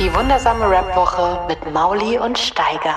Die wundersame Rap-Woche mit Mauli und Steiger.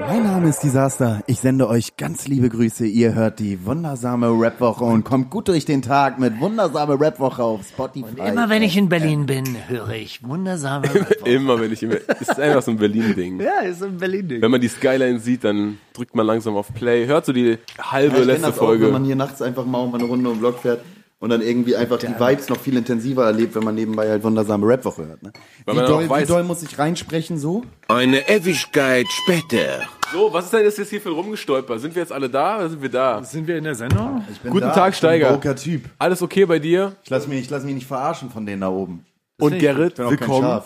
Mein Name ist Disaster. Ich sende euch ganz liebe Grüße. Ihr hört die wundersame Rap-Woche und kommt gut durch den Tag mit wundersame Rap-Woche auf Spotify. Und immer wenn ich in Berlin bin, höre ich wundersame Rap-Woche. Immer wenn ich immer. Ist einfach so ein Berlin-Ding. Ja, ist so ein Berlin-Ding. Wenn man die Skyline sieht, dann drückt man langsam auf Play. Hört so die halbe ich kenn letzte das auch, Folge. wenn man hier nachts einfach mal um eine Runde um den Block fährt und dann irgendwie einfach die Vibes noch viel intensiver erlebt, wenn man nebenbei halt wundersame Rap-Woche hört. Ne? Weil Wie, doll, wie doll muss ich reinsprechen so? Eine Ewigkeit später. so, was ist denn jetzt hier für rumgestolpert? Sind wir jetzt alle da oder sind wir da? Sind wir in der Sendung? Ich bin Guten da, Tag, ich bin Steiger. Typ. Alles okay bei dir? Ich lass mich, ich lass mich nicht verarschen von denen da oben. Und Gerrit, willkommen.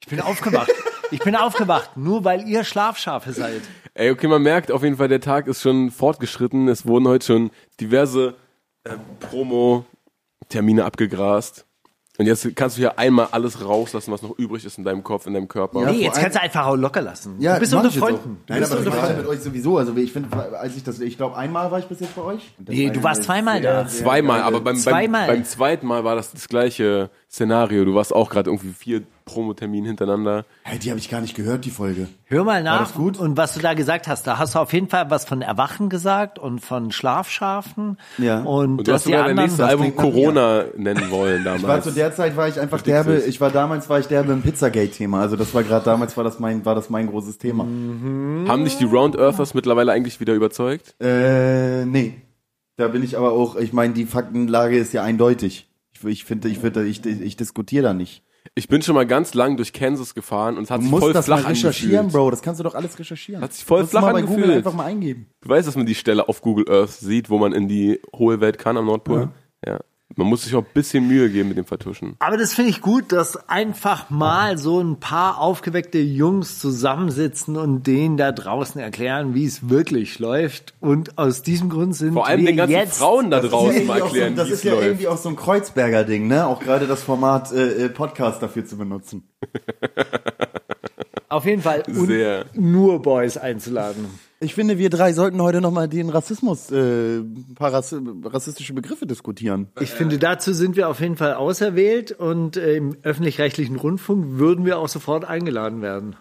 Ich bin aufgewacht. Ich bin aufgewacht, nur weil ihr Schlafschafe seid. Ey, okay, man merkt auf jeden Fall, der Tag ist schon fortgeschritten. Es wurden heute schon diverse äh, Promo-Termine abgegrast. Und jetzt kannst du hier einmal alles rauslassen, was noch übrig ist in deinem Kopf, in deinem Körper. Ja, Nee, jetzt kannst du einfach auch locker lassen. Ja, du bist unter. Freunden. Du Nein, bist aber unter das war Freunden. mit euch sowieso. Also ich finde, als ich das, ich glaube, einmal war ich bis jetzt bei euch. Nee, du ja warst eine zweimal sehr, da. sehr Zweimal, geile- aber beim, Zweimal. beim, beim zweiten Mal war das das gleiche Szenario. Du warst auch gerade irgendwie vier Promotermine hintereinander. Hey, die habe ich gar nicht gehört, die Folge. Hör mal nach. das gut? Und was du da gesagt hast, da hast du auf jeden Fall was von Erwachen gesagt und von Schlafschafen. Ja. Und, Und du hast sogar dein nächstes Album. Corona nennen wollen damals. Ich war zu der Zeit war ich einfach Verdickst derbe, ich war damals war ich derbe im Pizzagate-Thema. Also das war gerade damals war das mein war das mein großes Thema. Haben dich die Round Earthers mittlerweile eigentlich wieder überzeugt? Äh, nee. Da bin ich aber auch, ich meine, die Faktenlage ist ja eindeutig. Ich, ich finde, ich finde, ich, ich diskutiere da nicht. Ich bin schon mal ganz lang durch Kansas gefahren und es hat Du sich musst voll das flach mal recherchieren, angefühlt. Bro. Das kannst du doch alles recherchieren. Hat sich voll du flach mal bei Google angefühlt. einfach mal eingeben. Du weißt, dass man die Stelle auf Google Earth sieht, wo man in die hohe Welt kann am Nordpol? Ja. Man muss sich auch ein bisschen Mühe geben mit dem Vertuschen. Aber das finde ich gut, dass einfach mal so ein paar aufgeweckte Jungs zusammensitzen und denen da draußen erklären, wie es wirklich läuft. Und aus diesem Grund sind Vor allem wir den ganzen jetzt Frauen da draußen mal auch so, erklären, das ist ja läuft. irgendwie auch so ein Kreuzberger Ding, ne? Auch gerade das Format äh, äh, Podcast dafür zu benutzen. auf jeden Fall Sehr. nur Boys einzuladen. Ich finde, wir drei sollten heute nochmal den Rassismus, äh, ein paar Rass rassistische Begriffe diskutieren. Ich finde, dazu sind wir auf jeden Fall auserwählt und äh, im öffentlich-rechtlichen Rundfunk würden wir auch sofort eingeladen werden.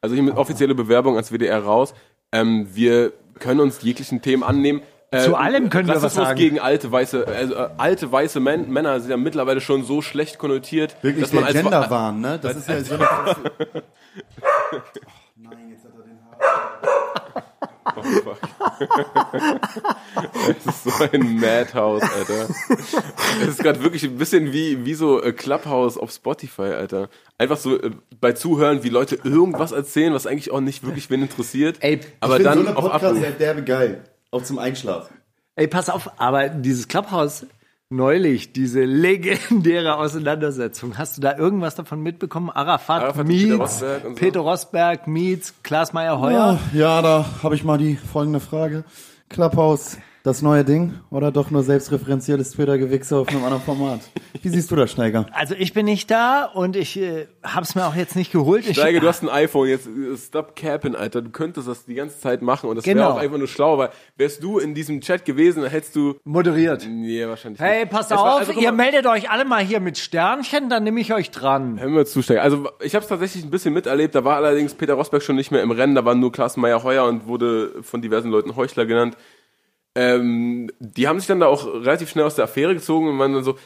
Also hier mit offizielle Bewerbung als WDR raus. Ähm, wir können uns jeglichen Themen annehmen. Äh, Zu allem können wir was Rassismus sagen. gegen alte weiße, also äh, alte weiße Män Männer sind ja mittlerweile schon so schlecht konnotiert, Wirklich dass man der als Genderwahn, ne? Das ist ja so eine... Nein, jetzt hat er den Haar. Oh, fuck. Es ist so ein Madhouse, Alter. Es ist gerade wirklich ein bisschen wie, wie so äh, Clubhouse auf Spotify, Alter. Einfach so äh, bei Zuhören, wie Leute irgendwas erzählen, was eigentlich auch nicht wirklich wen interessiert. Ey, aber ich dann so eine auf Podcast Abruf. ist derbe geil. Auch zum Einschlafen. Ey, pass auf, aber dieses Clubhouse neulich, diese legendäre Auseinandersetzung, hast du da irgendwas davon mitbekommen? Arafat, Arafat und Peter meets Rosberg so. Peter Rosberg meets Klaas Meyer-Heuer. Ja, da habe ich mal die folgende Frage. Clubhouse, das neue Ding oder doch nur selbstreferenzielles Twitter-Gewichse auf einem anderen Format? Wie siehst du das, Steiger? Also ich bin nicht da und ich äh, hab's mir auch jetzt nicht geholt. Ich, Steige, du hast ein iPhone, jetzt äh, stop capping, Alter. Du könntest das die ganze Zeit machen und das Genau. wäre auch einfach nur schlau, weil wärst du in diesem Chat gewesen, dann hättest du. moderiert. Nee, wahrscheinlich Hey, nicht. pass Es war- auf, also, ihr mal, meldet euch alle mal hier mit Sternchen, dann nehme ich euch dran. Hör mir zu, Steiger. Also ich habe es tatsächlich ein bisschen miterlebt. Da war allerdings Peter Rosberg schon nicht mehr im Rennen. Da war nur Klaas Meyer-Heuer und wurde von diversen Leuten Heuchler genannt. Ähm, die haben sich dann da auch relativ schnell aus der Affäre gezogen und waren dann so,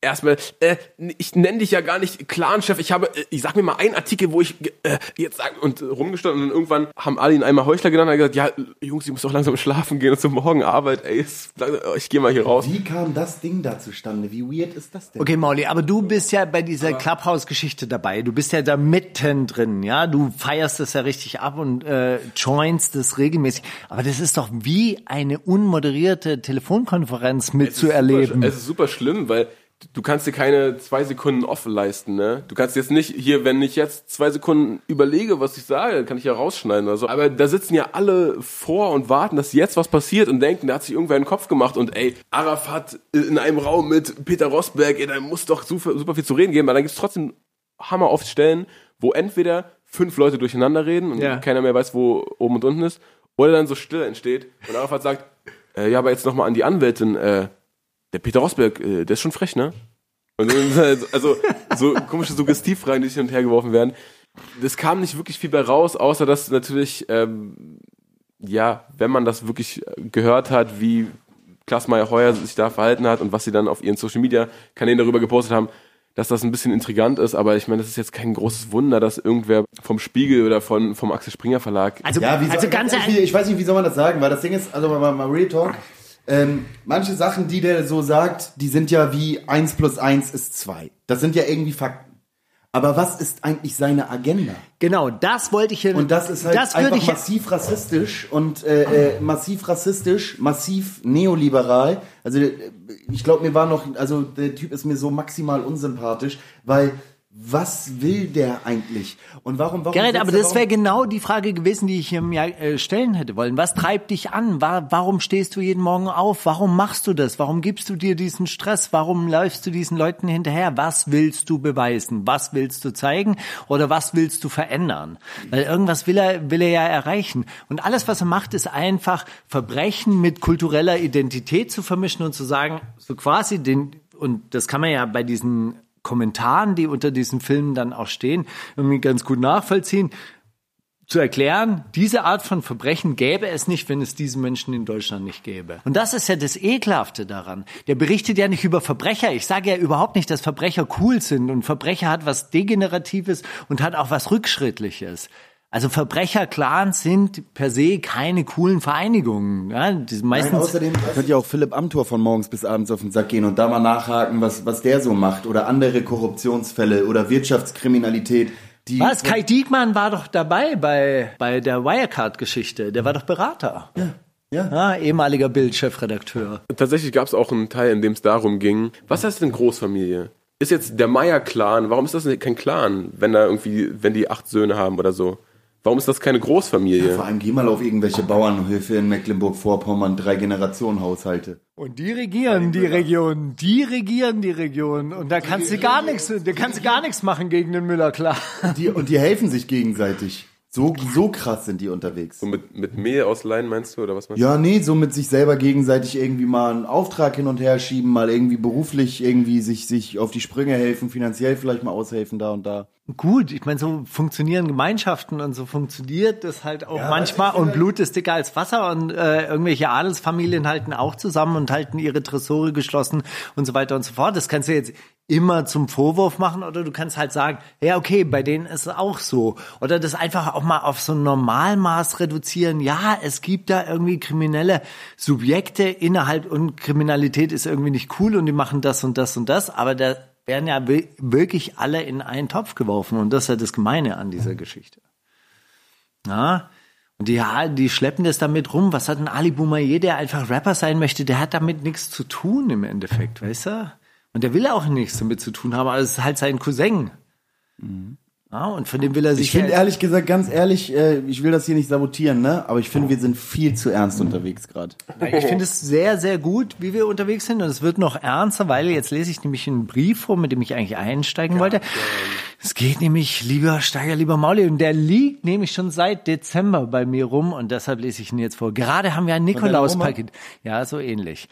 erstmal, äh, ich nenne dich ja gar nicht Clan-Chef, ich habe, äh, ich sag mir mal einen Artikel, wo ich äh, jetzt sag, und äh, rumgestanden und dann irgendwann haben alle ihn einmal Heuchler genannt und hat gesagt, ja, Jungs, ich muss doch langsam schlafen gehen und zum Morgen Arbeit, ey, es- ich gehe mal hier raus. Wie kam das Ding da zustande? Wie weird ist das denn? Okay, Mauli, aber du bist ja bei dieser Clubhouse-Geschichte dabei. Du bist ja da mitten drin, ja. Du feierst das ja richtig ab und äh, joinst das regelmäßig. Aber das ist doch wie eine unmoderierte Telefonkonferenz mitzuerleben. Es ist super schlimm, weil du kannst dir keine zwei Sekunden off leisten, ne? Du kannst jetzt nicht hier, wenn ich jetzt zwei Sekunden überlege, was ich sage, kann ich ja rausschneiden oder so. Aber da sitzen ja alle vor und warten, dass jetzt was passiert und denken, da hat sich irgendwer einen Kopf gemacht und ey, Arafat in einem Raum mit Peter Rosberg, ey, da muss doch super, super viel zu reden geben, weil dann gibt's trotzdem hammer oft Stellen, wo entweder fünf Leute durcheinander reden und Ja. keiner mehr weiß, wo oben und unten ist, oder dann so Stille entsteht und Arafat sagt, äh, ja, aber jetzt nochmal an die Anwältin, äh, der Peter Rosberg, äh, der ist schon frech, ne? Und dann, also so komische Suggestivfragen, die sich hin und her geworfen werden. Das kam nicht wirklich viel bei raus, außer dass natürlich, ähm, ja, wenn man das wirklich gehört hat, wie Klaas Meyer Heuer sich da verhalten hat und was sie dann auf ihren Social Media Kanälen darüber gepostet haben, dass das ein bisschen intrigant ist, aber ich meine, das ist jetzt kein großes Wunder, dass irgendwer vom Spiegel oder von, vom Axel Springer Verlag Also, Ja, wie also ganz wie- ich weiß nicht, wie soll man das sagen, weil das Ding ist, also mal, mal Real Talk, ähm, manche Sachen, die der so sagt, die sind ja wie 1 plus 1 ist 2. Das sind ja irgendwie Fakten. Aber was ist eigentlich seine Agenda? Genau, das wollte ich hier. Und das ist halt das einfach ich, massiv rassistisch und äh, äh, massiv rassistisch, massiv neoliberal. Also äh, ich glaube, mir war noch, also der Typ ist mir so maximal unsympathisch, weil was will der eigentlich? Und warum, warum? Gerrit, aber er- das wäre genau die Frage gewesen, die ich mir äh, stellen hätte wollen. Was treibt dich an? Wa- Warum stehst du jeden Morgen auf? Warum machst du das? Warum gibst du dir diesen Stress? Warum läufst du diesen Leuten hinterher? Was willst du beweisen? Was willst du zeigen? Oder was willst du verändern? Weil irgendwas will er, will er ja erreichen. Und alles, was er macht, ist einfach Verbrechen mit kultureller Identität zu vermischen und zu sagen, so quasi den, und das kann man ja bei diesen Kommentaren, die unter diesen Filmen dann auch stehen, irgendwie ganz gut nachvollziehen, zu erklären, diese Art von Verbrechen gäbe es nicht, wenn es diese Menschen in Deutschland nicht gäbe. Und das ist ja das Ekelhafte daran. Der berichtet ja nicht über Verbrecher. Ich sage ja überhaupt nicht, dass Verbrecher cool sind und Verbrecher hat was Degeneratives und hat auch was Rückschrittliches. Also Verbrecherclans sind per se keine coolen Vereinigungen. Ja, die sind Nein, meistens außerdem könnte ja auch Philipp Amthor von morgens bis abends auf den Sack gehen und da mal nachhaken, was, was der so macht. Oder andere Korruptionsfälle oder Wirtschaftskriminalität. Die Was? Kai Diekmann war doch dabei bei, bei der Wirecard-Geschichte. Der war doch Berater. Ja. Ja, ehemaliger Bild-Chefredakteur. Tatsächlich gab es auch einen Teil, in dem es darum ging, was heißt denn Großfamilie? Ist jetzt der Meier-Clan, warum ist das denn kein Clan, wenn da irgendwie, wenn die acht Söhne haben oder so? Warum ist das keine Großfamilie? Vor allem geh mal auf irgendwelche Bauernhöfe in Mecklenburg-Vorpommern, drei Generationen Haushalte. Und die regieren die Region. Die regieren die Region. Und da kannst du gar nichts, da kannst du gar nichts machen gegen den Müller, klar. Die, und die helfen sich gegenseitig. So, so krass sind die unterwegs. So mit, mit Mehl ausleihen, meinst du, oder was meinst Ja, nee, so mit sich selber gegenseitig irgendwie mal einen Auftrag hin und her schieben, mal irgendwie beruflich irgendwie sich, sich auf die Sprünge helfen, finanziell vielleicht mal aushelfen da und da. Gut, ich meine, so funktionieren Gemeinschaften und so funktioniert das halt auch manchmal. Und Blut ist dicker als Wasser und äh, irgendwelche Adelsfamilien halten auch zusammen und halten ihre Tresore geschlossen und so weiter und so fort. Das kannst du jetzt immer zum Vorwurf machen oder du kannst halt sagen, ja okay, bei denen ist es auch so. Oder das einfach auch mal auf so ein Normalmaß reduzieren. Ja, es gibt da irgendwie kriminelle Subjekte innerhalb und Kriminalität ist irgendwie nicht cool und die machen das und das und das, aber da werden ja wi- wirklich alle in einen Topf geworfen und das ist ja das Gemeine an dieser Geschichte. Ja, und die, die schleppen das damit rum. Was hat ein Ali Boumaier, der einfach Rapper sein möchte, der hat damit nichts zu tun im Endeffekt, weißt du? Und der will auch nichts damit zu tun haben, aber es ist halt sein Cousin. Ja, und von dem will er sich Ich finde ja- ehrlich gesagt, ganz ehrlich, äh, ich will das hier nicht sabotieren, ne? Aber ich finde, wir sind viel zu ernst unterwegs gerade. Ich finde es sehr, sehr gut, wie wir unterwegs sind. Und es wird noch ernster, weil jetzt lese ich nämlich einen Brief vor, mit dem ich eigentlich einsteigen wollte. Es geht nämlich, lieber Steiger, lieber Mauli, und der liegt nämlich schon seit Dezember bei mir rum und deshalb lese ich ihn jetzt vor. Gerade haben wir ein Nikolauspaket. Ja, so ähnlich.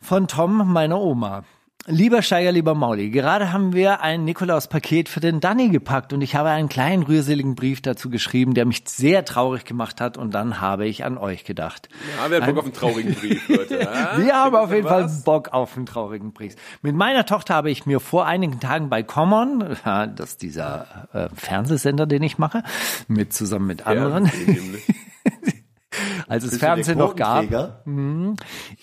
Von Tom, meiner Oma. Lieber Steiger, lieber Mauli, gerade haben wir ein Nikolaus-Paket für den Danny gepackt und ich habe einen kleinen rührseligen Brief dazu geschrieben, der mich sehr traurig gemacht hat und dann habe ich an euch gedacht. Ja, wer hat Bock auf einen traurigen Brief, Leute? Ja? Wir haben auf jeden Fall Was? Bock auf einen traurigen Brief. Mit meiner Tochter habe ich mir vor einigen Tagen bei Common, das ist dieser äh, Fernsehsender, den ich mache, mit zusammen mit anderen, Ja. als es Fernsehen noch gab. Quotenträger?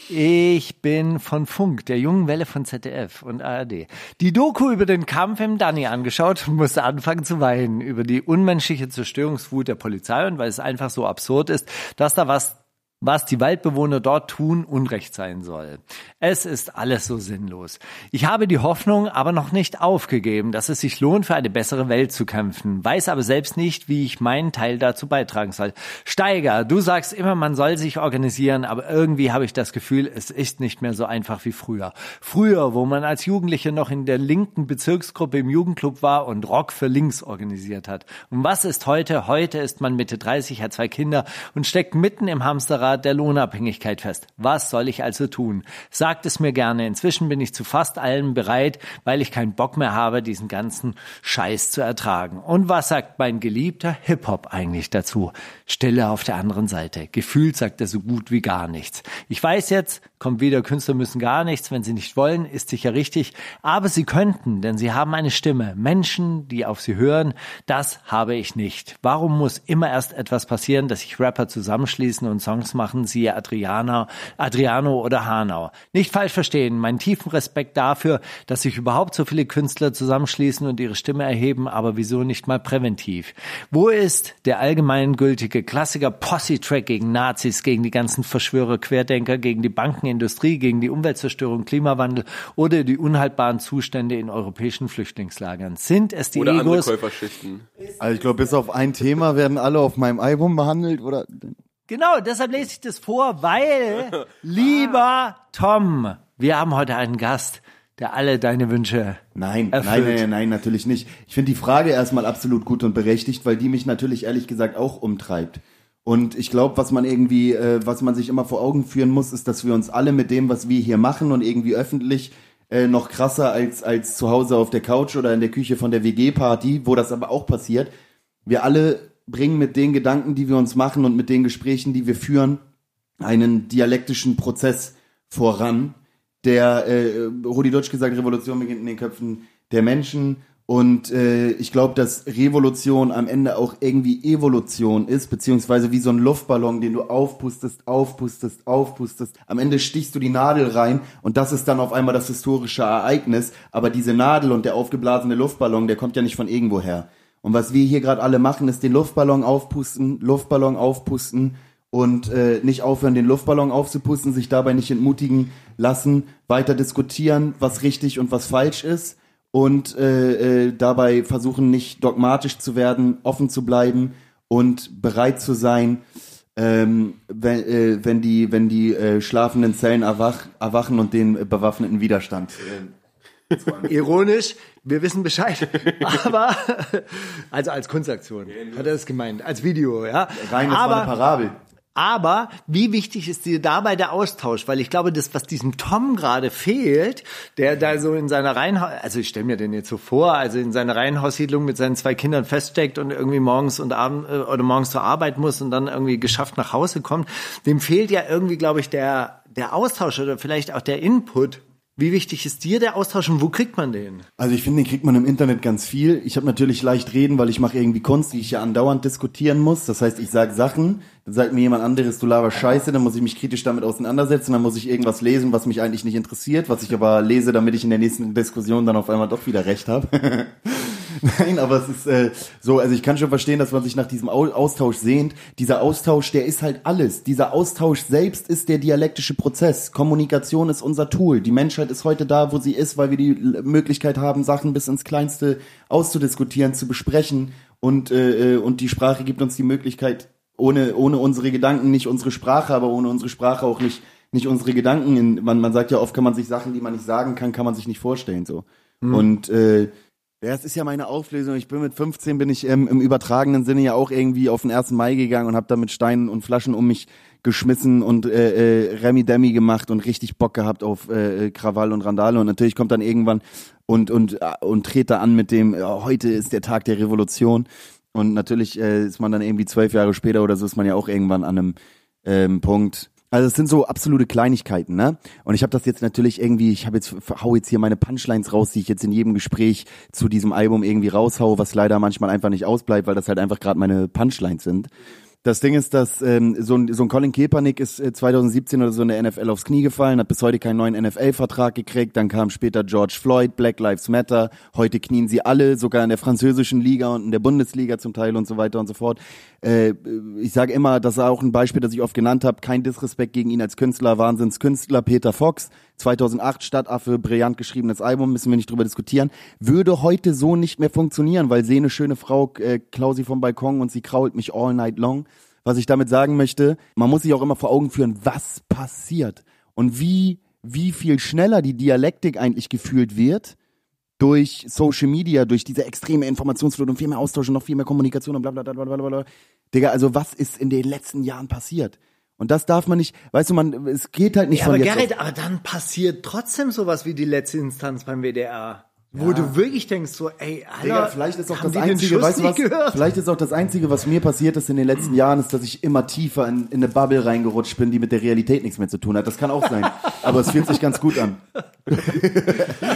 Ich bin von Funk, der jungen Welle von ZDF und ARD. Die Doku über den Kampf im Danny angeschaut und musste anfangen zu weinen über die unmenschliche Zerstörungswut der Polizei und weil es einfach so absurd ist, dass da was was die Waldbewohner dort tun, Unrecht sein soll. Es ist alles so sinnlos. Ich habe die Hoffnung aber noch nicht aufgegeben, dass es sich lohnt, für eine bessere Welt zu kämpfen, weiß aber selbst nicht, wie ich meinen Teil dazu beitragen soll. Steiger, du sagst immer, man soll sich organisieren, aber irgendwie habe ich das Gefühl, es ist nicht mehr so einfach wie früher. Früher, wo man als Jugendliche noch in der linken Bezirksgruppe im Jugendclub war und Rock für links organisiert hat. Und was ist heute? Heute ist man Mitte 30, hat zwei Kinder und steckt mitten im Hamsterrad der Lohnabhängigkeit fest. Was soll ich also tun? Sagt es mir gerne. Inzwischen bin ich zu fast allem bereit, weil ich keinen Bock mehr habe, diesen ganzen Scheiß zu ertragen. Und was sagt mein geliebter Hip-Hop eigentlich dazu? Stille auf der anderen Seite. Gefühlt sagt er so gut wie gar nichts. Ich weiß jetzt, kommt wieder, Künstler müssen gar nichts, wenn sie nicht wollen, ist sicher richtig. Aber sie könnten, denn sie haben eine Stimme. Menschen, die auf sie hören, das habe ich nicht. Warum muss immer erst etwas passieren, dass sich Rapper zusammenschließen und Songs machen, siehe Adriana, Adriano oder Hanau? Nicht falsch verstehen, meinen tiefen Respekt dafür, dass sich überhaupt so viele Künstler zusammenschließen und ihre Stimme erheben, aber wieso nicht mal präventiv? Wo ist der allgemeingültige Klassiker Posse-Track gegen Nazis, gegen die ganzen Verschwörer, Querdenker, gegen die Bankenindustrie, gegen die Umweltzerstörung, Klimawandel oder die unhaltbaren Zustände in europäischen Flüchtlingslagern? Sind es die Oder andere Egos? Käuferschichten. Also ich glaube, bis auf ein Thema werden alle auf meinem Album behandelt, oder? Genau, deshalb lese ich das vor, weil, lieber Tom, wir haben heute einen Gast, der alle deine Wünsche Nein, nein, erfüllt. nein, nein, natürlich nicht. Ich finde die Frage erstmal absolut gut und berechtigt, weil die mich natürlich ehrlich gesagt auch umtreibt. Und ich glaube, was man irgendwie, äh, was man sich immer vor Augen führen muss, ist, dass wir uns alle mit dem, was wir hier machen und irgendwie öffentlich äh, noch krasser als als zu Hause auf der Couch oder in der Küche von der WG-Party, wo das aber auch passiert. Wir alle bringen mit den Gedanken, die wir uns machen und mit den Gesprächen, die wir führen, einen dialektischen Prozess voran, der, äh, Rudi Dutsch gesagt, Revolution beginnt in den Köpfen der Menschen. Und äh, ich glaube, dass Revolution am Ende auch irgendwie Evolution ist, beziehungsweise wie so ein Luftballon, den du aufpustest, aufpustest, aufpustest. Am Ende stichst du die Nadel rein und das ist dann auf einmal das historische Ereignis. Aber diese Nadel und der aufgeblasene Luftballon, der kommt ja nicht von irgendwo her. Und was wir hier gerade alle machen, ist den Luftballon aufpusten, Luftballon aufpusten und äh, nicht aufhören, den Luftballon aufzupusten, sich dabei nicht entmutigen lassen, weiter diskutieren, was richtig und was falsch ist und äh, äh, dabei versuchen, nicht dogmatisch zu werden, offen zu bleiben und bereit zu sein, ähm, wenn, äh, wenn die, wenn die äh, schlafenden Zellen erwach, erwachen und den äh, bewaffneten Widerstand. Ironisch, wir wissen Bescheid. Aber, also als Kunstaktion hat er das gemeint, als Video, ja. rein, das war eine Aber, Parabel. aber wie wichtig ist dir dabei der Austausch? Weil ich glaube, das, was diesem Tom gerade fehlt, der da so in seiner Reihenhaus, also ich stelle mir den jetzt so vor, also in seiner Reihenhaussiedlung mit seinen zwei Kindern feststeckt und irgendwie morgens und abend äh, oder morgens zur Arbeit muss und dann irgendwie geschafft nach Hause kommt, dem fehlt ja irgendwie, glaube ich, der, der Austausch oder vielleicht auch der Input. Wie wichtig ist dir der Austausch und wo kriegt man den? Also ich finde, den kriegt man im Internet ganz viel. Ich habe natürlich leicht reden, weil ich mache irgendwie Kunst, die ich ja andauernd diskutieren muss. Das heißt, ich sage Sachen, dann sagt mir jemand anderes, du laberst Scheiße, dann muss ich mich kritisch damit auseinandersetzen, dann muss ich irgendwas lesen, was mich eigentlich nicht interessiert, was ich aber lese, damit ich in der nächsten Diskussion dann auf einmal doch wieder recht habe. Nein, aber es ist äh, so, also ich kann schon verstehen, dass man sich nach diesem Au Austausch sehnt. Dieser Austausch, der ist halt alles. Dieser Austausch selbst ist der dialektische Prozess. Kommunikation ist unser Tool. Die Menschheit ist heute da, wo sie ist, weil wir die Möglichkeit haben, Sachen bis ins Kleinste auszudiskutieren, zu besprechen. Und, äh, äh, und die Sprache gibt uns die Möglichkeit, ohne, ohne unsere Gedanken nicht unsere Sprache, aber ohne unsere Sprache auch nicht, nicht unsere Gedanken. In, man, man sagt ja oft, kann man sich Sachen, die man nicht sagen kann, kann man sich nicht vorstellen. so. Und äh, ja, es ist ja meine Auflösung. Ich bin mit 15 bin ich ähm, im übertragenen Sinne ja auch irgendwie auf den 1. Mai gegangen und habe da mit Steinen und Flaschen um mich geschmissen und äh, äh, Remi Demi gemacht und richtig Bock gehabt auf äh, äh, Krawall und Randale und natürlich kommt dann irgendwann und und äh, und dreht da an mit dem ja, heute ist der Tag der Revolution und natürlich äh, ist man dann irgendwie zwölf Jahre später oder so ist man ja auch irgendwann an einem ähm, Punkt. Also es sind so absolute Kleinigkeiten, ne? Und ich habe das jetzt natürlich irgendwie, ich habe jetzt hau jetzt hier meine Punchlines raus, die ich jetzt in jedem Gespräch zu diesem Album irgendwie raushau, was leider manchmal einfach nicht ausbleibt, weil das halt einfach gerade meine Punchlines sind. Das Ding ist, dass ähm, so, ein, so ein Colin Kaepernick ist äh, 2017 oder so in der NFL aufs Knie gefallen, hat bis heute keinen neuen NFL-Vertrag gekriegt. Dann kam später George Floyd, Black Lives Matter. Heute knien sie alle, sogar in der französischen Liga und in der Bundesliga zum Teil und so weiter und so fort. Äh, ich sage immer, das ist auch ein Beispiel, das ich oft genannt habe. Kein Disrespekt gegen ihn als Künstler, Wahnsinnskünstler. Peter Fox, 2008 Stadtaffe, brillant geschriebenes Album, müssen wir nicht drüber diskutieren. Würde heute so nicht mehr funktionieren, weil sehe eine schöne Frau, äh, klau sie vom Balkon und sie krault mich all night long. Was ich damit sagen möchte, man muss sich auch immer vor Augen führen, was passiert und wie, wie viel schneller die Dialektik eigentlich gefühlt wird durch Social Media, durch diese extreme Informationsflut und viel mehr Austausch und noch viel mehr Kommunikation und bla bla bla bla bla. Digga, also was ist in den letzten Jahren passiert? Und das darf man nicht, weißt du, man, es geht halt nicht Ja, von aber jetzt Gerrit, auf, aber dann passiert trotzdem sowas wie die letzte Instanz beim WDR. Wo du wirklich denkst so, ey, Alter, Digga, vielleicht ist auch haben das einzige, Schuss weißt du nicht was? gehört? Vielleicht ist auch das einzige, was mir passiert ist in den letzten Jahren, ist, dass ich immer tiefer in, in eine Bubble reingerutscht bin, die mit der Realität nichts mehr zu tun hat. Das kann auch sein. aber es fühlt sich ganz gut an.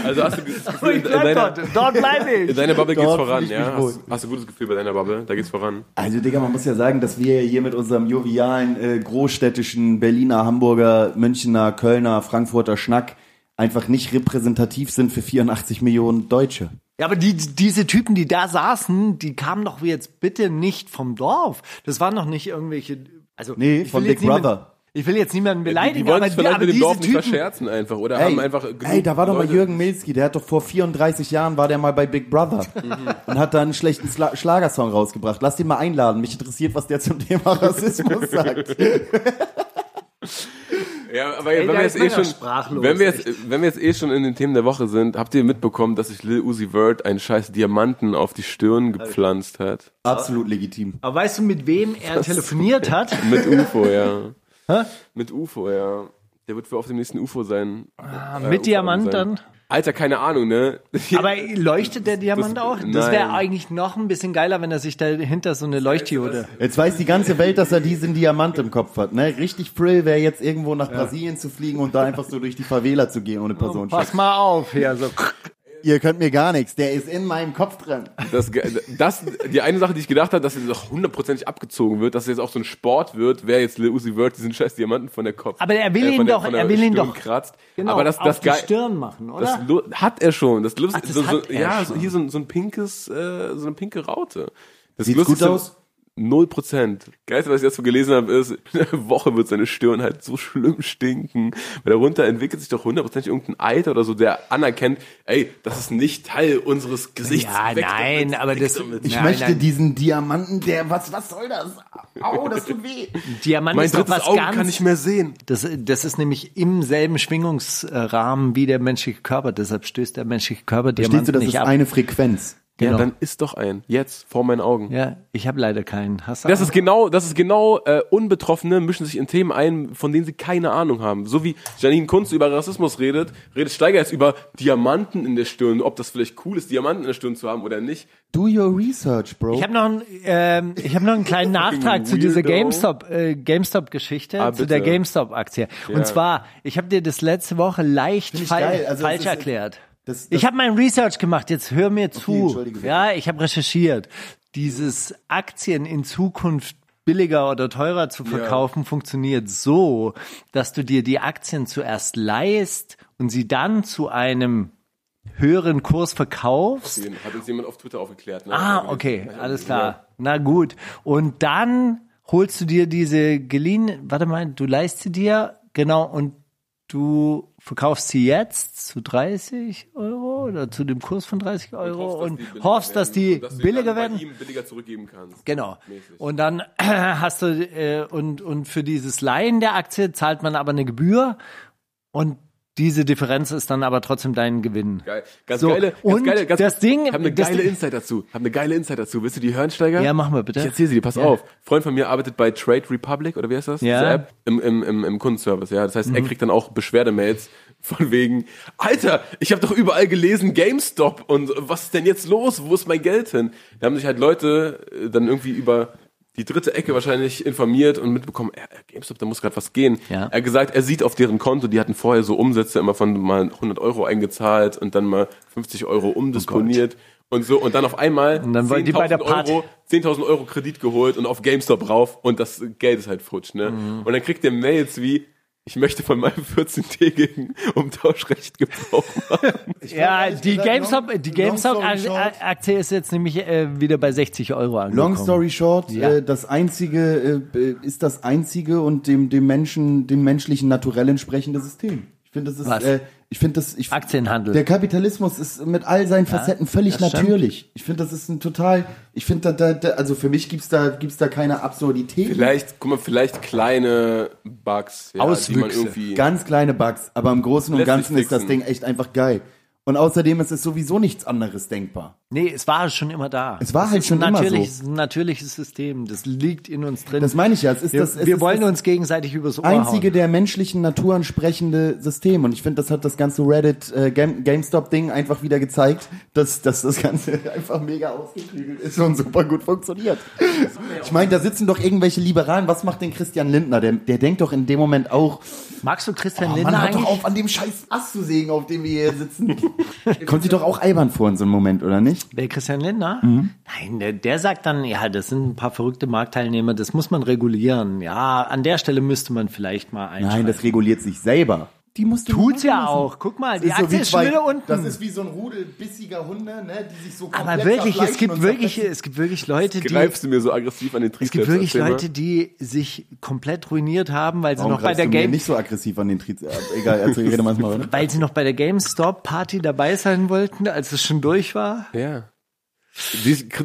Also hast du das Gefühl, Ich in, bleib deiner, dort, dort bleib in ich. deiner Bubble geht's Dort voran, fühl ich ja? Hast, hast du gutes Gefühl bei deiner Bubble? Da geht's voran. Also, Digga, man muss ja sagen, dass wir hier mit unserem jovialen, äh, großstädtischen Berliner, Hamburger, Münchner, Kölner, Frankfurter Schnack einfach nicht repräsentativ sind für 84 Millionen Deutsche. Ja, aber die, diese Typen, die da saßen, die kamen doch jetzt bitte nicht vom Dorf. Das waren doch nicht irgendwelche, also. Nee, von Big niemand- Brother. Ich will jetzt niemanden Die beleidigen, wollen aber, sich die, vielleicht aber mit dem diese Dorf nicht Typen, verscherzen einfach oder haben einfach ey, da war doch mal Leute- Jürgen Milski, der hat doch vor 34 Jahren war der mal bei Big Brother und hat da einen schlechten Schla Schlagersong rausgebracht. Lass den mal einladen. Mich interessiert, was der zum Thema Rassismus sagt. Ja, aber Ey, wenn wir jetzt eh schon, sprachlos, wenn wir jetzt, wenn wir jetzt eh schon in den Themen der Woche sind, habt ihr mitbekommen, dass sich Lil Uzi Vert einen scheiß Diamanten auf die Stirn gepflanzt hat? Absolut legitim. aber weißt du, mit wem er telefoniert hat? Mit UFO, ja. Mit UFO, ja. Der wird für auf dem nächsten UFO sein. Ah, Äh, mit UFO Diamant sein. dann? Alter, keine Ahnung, ne? Aber leuchtet der Diamant Das- auch? Das wäre eigentlich noch ein bisschen geiler, wenn er sich dahinter so eine Leuchtdiode. Jetzt weiß die ganze Welt, dass er diesen Diamant im Kopf hat. Ne? Richtig Thrill wäre jetzt irgendwo nach Brasilien zu fliegen und da einfach so durch die Favela zu gehen ohne Person. Pass mal auf, hier so. Ihr könnt mir gar nichts. Der ist in meinem Kopf drin. Das, das, die eine Sache, die ich gedacht habe, dass jetzt auch hundertprozentig abgezogen wird, dass es jetzt auch so ein Sport wird, wer jetzt Lil Uzi Vert diesen scheiß Diamanten von der Kopf. Aber er will äh, ihn der, doch- er will ihn Stirn doch- kratzt. Genau, Aber das, auf das die geil, Stirn machen, oder? Das hat er schon. Das, Lust, Ach, das so, so, hat er ja, schon. so, hier so, ein- so ein pinkes, äh, so eine pinke Raute. Das Sieht's gut aus? Null Prozent. Geilste, was ich jetzt so gelesen habe, ist, in einer Woche wird seine Stirn halt so schlimm stinken. Weil darunter entwickelt sich doch hundertprozentig irgendein Eiter oder so, der anerkennt, ey, das ist nicht Teil unseres Gesichts. Ja, Weg nein, damit, aber das- damit. Ich Nein, möchte nein. diesen Diamanten, der, was, was soll das? Au, das tut weh. Diamant Mein ist doch drittes was Auge ganz, kann nicht mehr sehen. Das, das ist nämlich im selben Schwingungsrahmen wie der menschliche Körper. Deshalb stößt der menschliche Körper Verstehst Diamanten du, das nicht ist ab. eine Frequenz. Ja, Genau. dann ist doch ein. Jetzt, vor meinen Augen. ja, ich habe leider keinen. Hast du Das einen? ist genau, das ist genau, äh, Unbetroffene mischen sich in Themen ein, von denen sie keine Ahnung haben. So wie Janine Kunz über Rassismus redet, redet Steiger jetzt über Diamanten in der Stirn, ob das vielleicht cool ist, Diamanten in der Stirn zu haben oder nicht. Do your research, bro. Ich habe noch, einen, ähm, ich hab noch einen kleinen Nachtrag zu dieser. GameStop, äh, GameStop-Geschichte, Ah, zu der. GameStop-Aktie. Ja. Und zwar, ich habe dir das letzte Woche leicht Find ich fal geil. Also, falsch ist- erklärt. Das- das- ich habe mein Research gemacht, jetzt hör mir zu. ja, ich habe recherchiert. Dieses Aktien in Zukunft billiger oder teurer zu verkaufen funktioniert so, dass du dir die Aktien zuerst leist und sie dann zu einem höheren Kurs verkaufst Hat uns jemand auf Twitter aufgeklärt. Ne? Ah, okay, alles klar. Na gut. Und dann holst du dir diese geliehen, warte mal, du leist sie dir, genau, und du verkaufst sie jetzt zu 30 Euro oder zu dem Kurs von 30 Euro und hoffst, dass die und dass du billiger werden. Bei ihm billiger zurückgeben kannst. Genau. Mäßig. Und dann hast du äh, und und für dieses Leihen der Aktie zahlt man aber eine Gebühr und diese Differenz ist dann aber trotzdem dein Gewinn. Geil. Ganz So, geile, ganz und geile, ganz, das Ding- hab eine das geile Ding- Insight dazu. Hab eine geile Insight dazu. Willst du die hören, Steiger? Ja, mach mal bitte. Ich erzähl sie dir, pass Ja. auf. Freund von mir arbeitet bei Trade Republic, oder wie heißt das? Ja. Diese App? Im, im, im, im Kundenservice, ja. Das heißt, Mhm. er kriegt dann auch Beschwerdemails von wegen, Alter, ich habe doch überall gelesen GameStop und was ist denn jetzt los? Wo ist mein Geld hin? Da haben sich halt Leute äh, dann irgendwie über die dritte Ecke wahrscheinlich informiert und mitbekommen, äh, GameStop, da muss gerade was gehen. Ja. Er hat gesagt, er sieht auf deren Konto, die hatten vorher so Umsätze immer von mal 100 Euro eingezahlt und dann mal 50 Euro umdisponiert. Und so, und dann auf einmal Und dann wollen die bei der 10.000 Party- Euro, 10.000 Euro Kredit geholt und auf GameStop rauf und das Geld ist halt futsch, ne? Mhm. Und dann kriegt der Mails wie, ich möchte von meinem 14-tägigen Umtauschrecht Gebrauch machen. Ja, die GameStop, long- die GameStop-Aktie ist jetzt nämlich äh, wieder bei 60 Euro angekommen. Long story short, Ja. äh, das einzige äh, ist das einzige und dem dem Menschen dem menschlichen Naturell entsprechende System. Ich finde das ist Was? äh, ich finde das ich Aktienhandel. Der Kapitalismus ist mit all seinen Facetten völlig das stimmt. natürlich. Ich finde das ist ein total ich finde da, da, da also für mich gibt's da gibt's da keine Absurdität. Vielleicht, guck mal, vielleicht kleine Bugs, ja, Auswüchse. irgendwie. Ganz kleine Bugs, aber im Großen und Ganzen ist das. Ding echt einfach geil. Und außerdem ist es sowieso nichts anderes denkbar. Nee, es war schon immer da. Es war Das halt ist schon immer so. natürliches, ein natürliches System. Das liegt in uns drin. Das meine ich ja. Es ist wir das, es wir ist wollen das uns gegenseitig übers Ohr einzige hauen. der menschlichen Natur entsprechende System. Und ich finde, das hat das ganze Reddit äh, Game, GameStop-Ding einfach wieder gezeigt, dass, dass das Ganze einfach mega ausgeklügelt ist und super gut funktioniert. Ich meine, da sitzen doch irgendwelche Liberalen. Was macht denn Christian Lindner? Der, der denkt doch in dem Moment auch, Magst du Christian oh, Lindner Mann, hört doch auf, an dem scheiß Ast zu sägen, auf dem wir hier sitzen. Kommt sich doch auch albern vor in so einem Moment, oder nicht? Wer Christian Lindner? Mhm. Nein, der, der sagt dann, ja, das sind ein paar verrückte Marktteilnehmer, das muss man regulieren. Ja, an der Stelle müsste man vielleicht mal einschreiten. Nein, das reguliert sich selber. Die musst du tut's ja lassen. auch. Guck mal, Das die ist so ist schon zwei- wieder unten. Das ist wie so ein Rudel bissiger Hunde, ne, die sich so Aber komplett wirklich, es gibt wirklich, es gibt wirklich Leute, die, Greifst du mir so aggressiv an den Trizeps? es gibt wirklich Erzähl mal. Leute, die sich komplett ruiniert haben, weil sie Warum noch bei der Game, nicht so aggressiv an den Trizeps. Egal, erzähl, rede mal oder? weil sie noch bei der GameStop Party dabei sein wollten, als es schon durch war. Ja.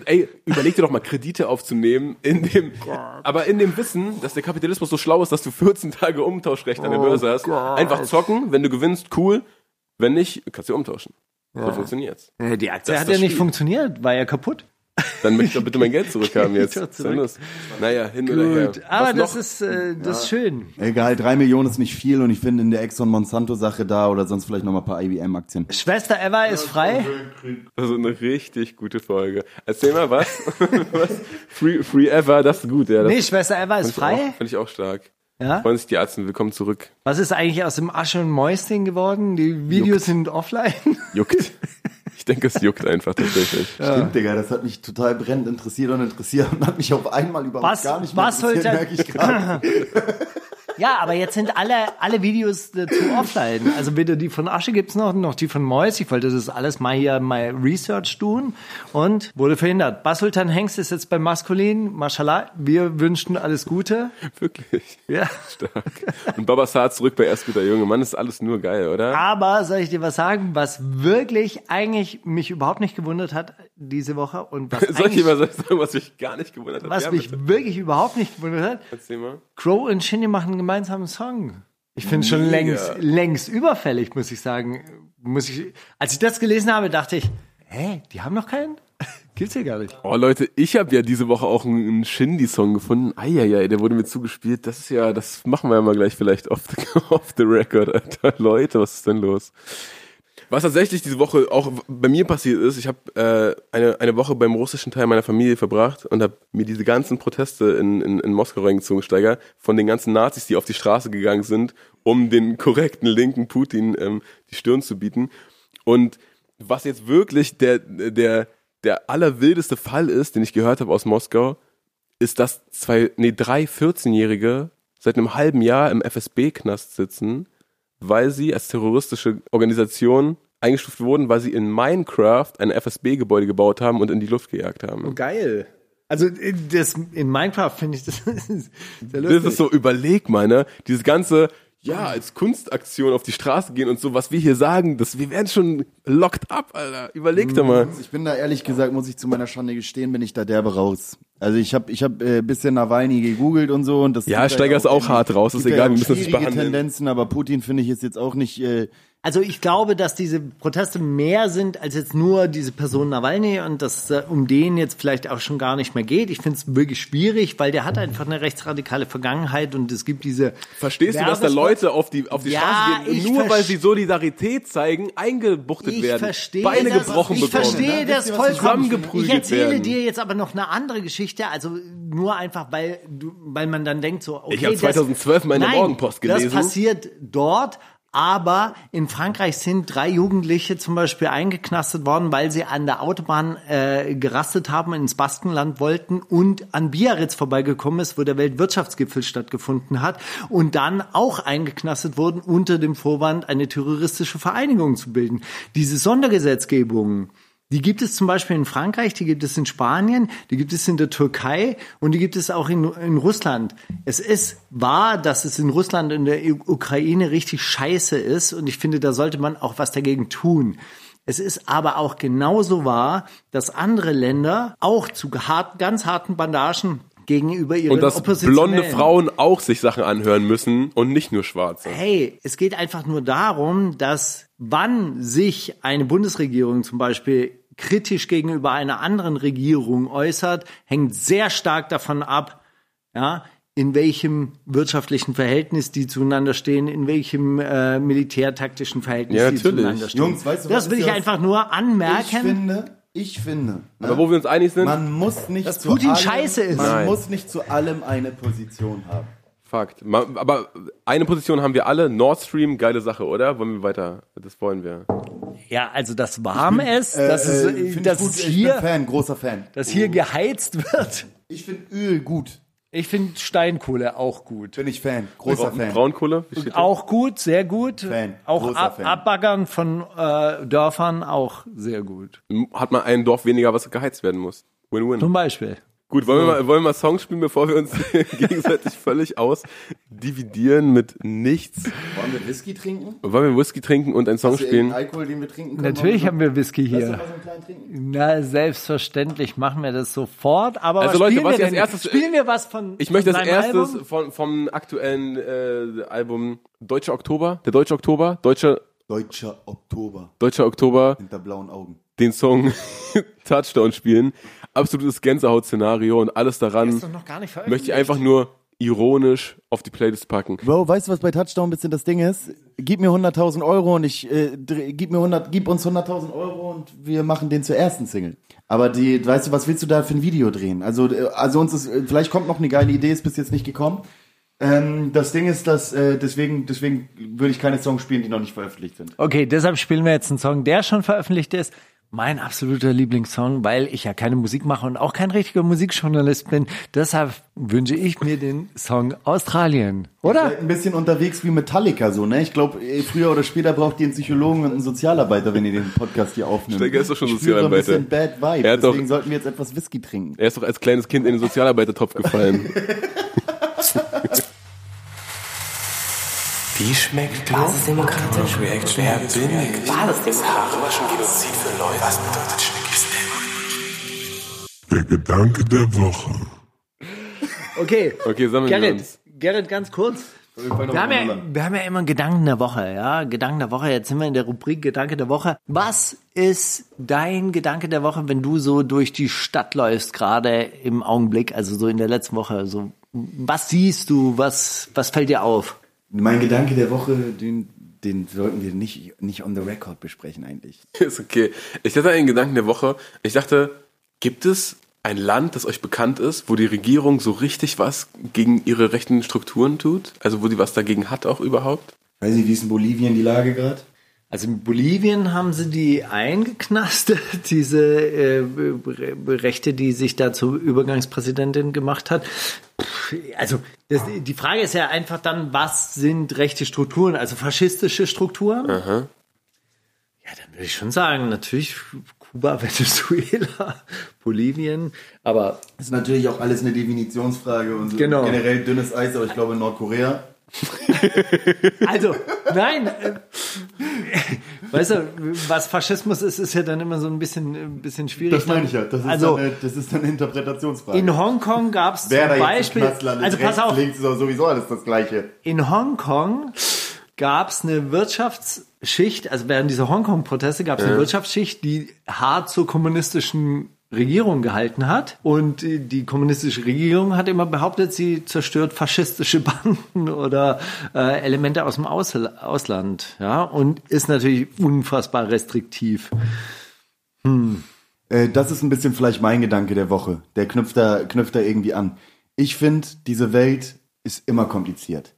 Ey, überleg dir doch mal, Kredite aufzunehmen, in dem, aber in dem Wissen, dass der Kapitalismus so schlau ist, dass du 14 Tage Umtauschrecht an der Börse hast. Einfach zocken, wenn du gewinnst, cool. Wenn nicht, kannst du umtauschen. So funktioniert's. Die Aktie hat ja das nicht Spiel. funktioniert, war ja kaputt. Dann möchte ich doch bitte mein Geld zurückhaben jetzt. Zurück. Naja, hin oder her. Gut, aber das noch? ist, äh, das ist schön. Egal, drei Millionen ist nicht viel und ich finde in der Exxon Monsanto Sache da oder sonst vielleicht noch mal ein paar IBM-Aktien. Schwester Eva ist frei. Also eine richtig gute Folge. Erzähl mal was. was? Free, free ever, das ist gut, ja. Das Nee, Schwester Eva ist frei. auch- Fand ich auch stark. Ja? Freuen sich die Ärzte, willkommen zurück. Was ist eigentlich aus dem Asche und Mäuschen geworden? Die Videos sind offline. Juckt. Ich denke, es juckt einfach tatsächlich. Stimmt, Digga, das hat mich total brennend interessiert und interessiert und hat mich auf einmal überhaupt Was- gar nicht mehr was soll interessiert, merke ich gerade. Ja, aber jetzt sind alle, alle Videos dazu offline. Also weder die von Asche gibt's noch, noch die von Mäus. Ich wollte das alles mal hier mal Research tun und wurde verhindert. Basultan Hengst ist jetzt bei Maskulin. Mashallah, wir wünschen alles Gute. Wirklich. Ja. Stark. Und Baba Saad zurück bei Erst guter Junge. Mann, ist alles nur geil, oder? Aber soll ich dir was sagen, was wirklich eigentlich mich überhaupt nicht gewundert hat diese Woche und was Soll ich mal sagen, was mich gar nicht gewundert hat? was ja, mich bitte. wirklich überhaupt nicht gewundert hat? Erzähl mal. Crow und Shindy machen einen gemeinsamen Song. Ich finde schon längst, längst überfällig, muss ich sagen. Muss ich, als ich das gelesen habe, dachte ich, hä, die haben noch keinen? Gibt's hier gar nicht. Oh Leute, ich habe ja diese Woche auch einen, einen Shindy-Song gefunden. Eieiei, der wurde mir zugespielt. Das ist ja, das machen wir ja mal gleich vielleicht off the, off the record, Alter. Leute, was ist denn los? Was tatsächlich diese Woche auch bei mir passiert ist, ich habe äh, eine, eine Woche beim russischen Teil meiner Familie verbracht und habe mir diese ganzen Proteste in, in, in Moskau reingezogen, Steiger, von den ganzen Nazis, die auf die Straße gegangen sind, um den korrekten linken Putin ähm, die Stirn zu bieten. Und was jetzt wirklich der, der, der allerwildeste Fall ist, den ich gehört habe aus Moskau, ist, dass zwei, nee, drei 14-Jährige seit einem halben Jahr im FSB-Knast sitzen, weil sie als terroristische Organisation eingestuft wurden, weil sie in Minecraft ein FSB-Gebäude gebaut haben und in die Luft gejagt haben. Geil. Also das, in Minecraft finde ich das sehr lustig. Das ist so, überleg mal, ne? Dieses ganze, ja, als Kunstaktion auf die Straße gehen und so, was wir hier sagen, das, wir werden schon locked up, Alter. Überleg doch mal. Ich bin da ehrlich gesagt, muss ich zu meiner Schande gestehen, bin ich da derbe raus. Also ich habe ich hab, äh, bisschen Nawalny gegoogelt und so und das Ja, Steiger ist auch irgendwie- hart raus, ist egal, wir auch müssen das nicht behandeln. Tendenzen, aber Putin finde ich ist jetzt auch nicht äh, Also ich glaube, dass diese Proteste mehr sind als jetzt nur diese Person Nawalny und dass äh, um den jetzt vielleicht auch schon gar nicht mehr geht. Ich finde es wirklich schwierig, weil der hat einfach eine rechtsradikale Vergangenheit und es gibt diese Verstehst du, dass da Leute auf die, auf die Ja, Straße gehen nur weil sie Solidarität zeigen, eingebuchtet Ich werden, verstehe Beine das, gebrochen ich bekommen. verstehe das vollkommen. Ich erzähle werden. dir jetzt aber noch eine andere Geschichte, also nur einfach, weil du, weil man dann denkt so, okay, Ich habe das- 2012 mal in der Nein, Morgenpost gelesen. Das passiert dort, Aber in Frankreich sind drei Jugendliche zum Beispiel eingeknastet worden, weil sie an der Autobahn äh, gerastet haben, ins Baskenland wollten und an Biarritz vorbeigekommen ist, wo der Weltwirtschaftsgipfel stattgefunden hat und dann auch eingeknastet wurden unter dem Vorwand, eine terroristische Vereinigung zu bilden. Diese Sondergesetzgebung, die gibt es zum Beispiel in Frankreich, die gibt es in Spanien, die gibt es in der Türkei und die gibt es auch in, in Russland. Es ist wahr, dass es in Russland und der Ukraine richtig scheiße ist und ich finde, da sollte man auch was dagegen tun. Es ist aber auch genauso wahr, dass andere Länder auch zu hart, ganz harten Bandagen gegenüber ihren Und dass blonde Frauen auch sich Sachen anhören müssen und nicht nur schwarze. Hey, es geht einfach nur darum, dass wann sich eine Bundesregierung zum Beispiel kritisch gegenüber einer anderen Regierung äußert, hängt sehr stark davon ab, ja, in welchem wirtschaftlichen Verhältnis die zueinander stehen, in welchem äh, militärtaktischen Verhältnis Ja, die natürlich. zueinander stehen. Jungs, weißt du, das will ich das? einfach nur Ich anmerken. finde, ich finde, ne, Aber wo wir uns einig sind, man muss nicht Dass zu Putin allem, scheiße ist. Man Nein. muss nicht zu allem eine Position haben. Fakt. Aber eine Position haben wir alle. Nord Stream, geile Sache, oder? Wollen wir weiter? Das wollen wir. ja, also das Warmes, dass, Äh, es, äh, dass gut. Ich hier, bin Fan, großer Fan. dass hier geheizt wird. Ich finde Öl gut. Ich finde Steinkohle auch gut. Bin ich Fan, großer Fan. Braunkohle? Auch gut, sehr gut. Fan, auch großer ab, Fan. Abbaggern von äh, Dörfern auch sehr gut. Hat man ein Dorf weniger, was geheizt werden muss. Win-win. Zum Beispiel. Gut, wollen wir, mal, wollen wir mal Songs spielen, bevor wir uns gegenseitig völlig ausdividieren mit nichts? Wollen wir Whisky trinken? Wollen wir Whisky trinken und einen Song Hast du spielen? Alkohol, den wir trinken können? Natürlich haben wir Whisky Lass hier. mal so einen kleinen trinken. Na, selbstverständlich machen wir das sofort. Aber Also was Leute, spielen was wir ich als denn? erstes- spielen wir was von Ich möchte von als erstes Album? von, vom aktuellen äh, Album Deutscher Oktober, der Deutsche Oktober, Deutscher, Deutscher Oktober. Deutscher Oktober, Hinter blauen Augen. Den Song Touchdown spielen. Absolutes Gänsehaut-Szenario und alles daran Ist doch noch gar nicht veröffentlicht. möchte ich einfach nur ironisch auf die Playlist packen. Bro, weißt du, was bei Touchdown ein bisschen das Ding ist? Gib mir 100.000 Euro und ich, äh, dreh- gib mir 100, gib uns 100.000 Euro und wir machen den zur ersten Single. Aber die, weißt du, was willst du da für ein Video drehen? Also, äh, also uns ist, äh, vielleicht kommt noch eine geile Idee, ist bis jetzt nicht gekommen. Ähm, das Ding ist, dass, äh, deswegen, deswegen würde ich keine Songs spielen, die noch nicht veröffentlicht sind. Okay, deshalb spielen wir jetzt einen Song, der schon veröffentlicht ist. Mein absoluter Lieblingssong, weil ich ja keine Musik mache und auch kein richtiger Musikjournalist bin. Deshalb wünsche ich mir den Song Australien. Oder? Seid ein bisschen unterwegs wie Metallica so, ne? Ich glaube, früher oder später braucht ihr einen Psychologen und einen Sozialarbeiter, wenn ihr den Podcast hier aufnimmt. Steiger ist doch schon Ich spüre so ein Sozialarbeiter. bisschen Bad Vibe, Er hat doch- deswegen sollten wir jetzt etwas Whisky trinken. Er ist doch als kleines Kind in den Sozialarbeitertopf gefallen. Wie schmeckt Basisdemokratisch. React, wer bin ich? Basisdemokratisch. Genozid für Leute. Was bedeutet Schnickis Der Gedanke der Woche. Okay. Okay, sammeln wir Gerrit, uns. Gerrit, ganz kurz. Wir haben, ja, wir haben ja immer einen Gedanken der Woche, ja. Gedanken der Woche. Jetzt sind wir in der Rubrik Gedanke der Woche. Was ist dein Gedanke der Woche, wenn du so durch die Stadt läufst, gerade im Augenblick, also so in der letzten Woche? So, was siehst du? Was, was fällt dir auf? Mein Gedanke der Woche, den, den sollten wir nicht, nicht on the record besprechen eigentlich. Ist okay. Ich hatte einen Gedanken der Woche. Ich dachte, gibt es ein Land, das euch bekannt ist, wo die Regierung so richtig was gegen ihre rechten Strukturen tut? Also wo die was dagegen hat auch überhaupt? Weiß nicht, wie ist in Bolivien die Lage gerade? Also in Bolivien haben sie die eingeknastet, diese äh, Re- Rechte, die sich da zur Übergangspräsidentin gemacht hat. Also das, die Frage ist ja einfach dann, was sind rechte Strukturen, also faschistische Strukturen? Ja, dann würde ich schon sagen, natürlich Kuba, Venezuela, Bolivien, aber Das ist natürlich auch alles eine Definitionsfrage und so Genau. generell dünnes Eis, aber ich glaube Nordkorea. Also, nein. Äh, weißt du, was Faschismus ist, ist ja dann immer so ein bisschen, ein bisschen schwierig. Das meine ich ja. Das ist, also, eine, das ist dann eine Interpretationsfrage. in Hongkong gab es zum Beispiel, also pass auf, links ist sowieso alles das Gleiche. in Hongkong gab es eine Wirtschaftsschicht, also während dieser Hongkong-Proteste gab es eine Wirtschaftsschicht, die hart zur kommunistischen Regierung gehalten hat. Und die kommunistische Regierung hat immer behauptet, sie zerstört faschistische Banden oder äh, Elemente aus dem Ausl Ausland. Ja, und ist natürlich unfassbar restriktiv. Äh, das ist ein bisschen vielleicht mein Gedanke der Woche. Der knüpft da, knüpft da irgendwie an. Ich finde, diese Welt ist immer kompliziert.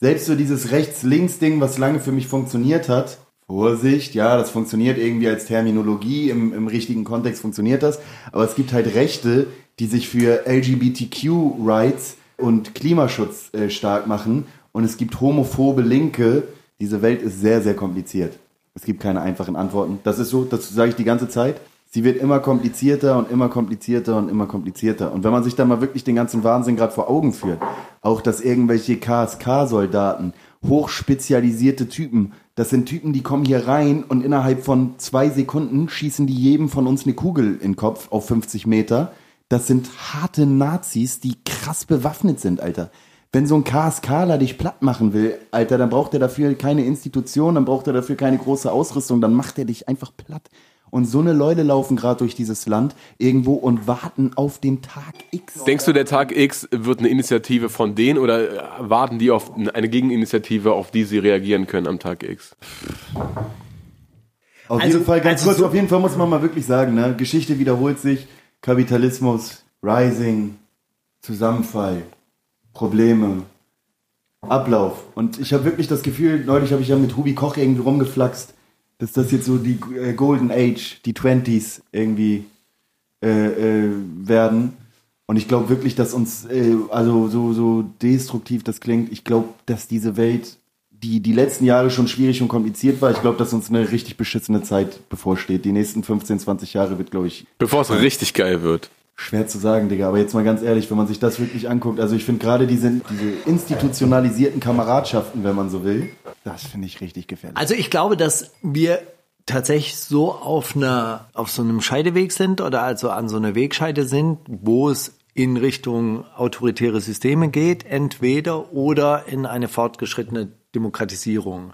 selbst so dieses Rechts-Links-Ding, was lange für mich funktioniert hat, Vorsicht, ja, das funktioniert irgendwie als Terminologie, im, im richtigen Kontext funktioniert das, aber es gibt halt Rechte, die sich für LGBTQ-Rights und Klimaschutz äh, stark machen und es gibt homophobe Linke. Diese Welt ist sehr, sehr kompliziert. Es gibt keine einfachen Antworten. Das ist so, das sage ich die ganze Zeit. Sie wird immer komplizierter und immer komplizierter und immer komplizierter. Und wenn man sich da mal wirklich den ganzen Wahnsinn gerade vor Augen führt, auch dass irgendwelche KSK-Soldaten, hochspezialisierte Typen, das sind Typen, die kommen hier rein und innerhalb von zwei Sekunden schießen die jedem von uns eine Kugel in den Kopf auf 50 Meter. Das sind harte Nazis, die krass bewaffnet sind, Alter. Wenn so ein KSKler dich platt machen will, Alter, dann braucht er dafür keine Institution, dann braucht er dafür keine große Ausrüstung, dann macht er dich einfach platt. Und so eine Leute laufen gerade durch dieses Land irgendwo und warten auf den Tag X. Denkst du, der Tag X wird eine Initiative von denen oder warten die auf eine Gegeninitiative, auf die sie reagieren können am Tag X? Auf Also- jeden Fall, ganz also kurz, so- auf jeden Fall muss man mal wirklich sagen, ne? Geschichte wiederholt sich, Kapitalismus, Rising, Zusammenfall, Probleme, Ablauf. Und ich habe wirklich das Gefühl, neulich habe ich ja mit Hubi Koch irgendwie rumgeflaxt, dass das jetzt so die äh, Golden Age, die Twenties irgendwie äh, äh, werden. Und ich glaube wirklich, dass uns, äh, also so, so destruktiv das klingt, ich glaube, dass diese Welt, die die letzten Jahre schon schwierig und kompliziert war, ich glaube, dass uns eine richtig beschissene Zeit bevorsteht. Die nächsten 15, 20 Jahre wird, glaube ich, Bevor es richtig geil wird. Schwer zu sagen, Digga. Aber jetzt mal ganz ehrlich, wenn man sich das wirklich anguckt, also ich finde gerade diese, diese institutionalisierten Kameradschaften, wenn man so will, das finde ich richtig gefährlich. Also ich glaube, dass wir tatsächlich so auf einer, auf so einem Scheideweg sind oder also an so einer Wegscheide sind, wo es in Richtung autoritäre Systeme geht, entweder oder in eine fortgeschrittene Demokratisierung.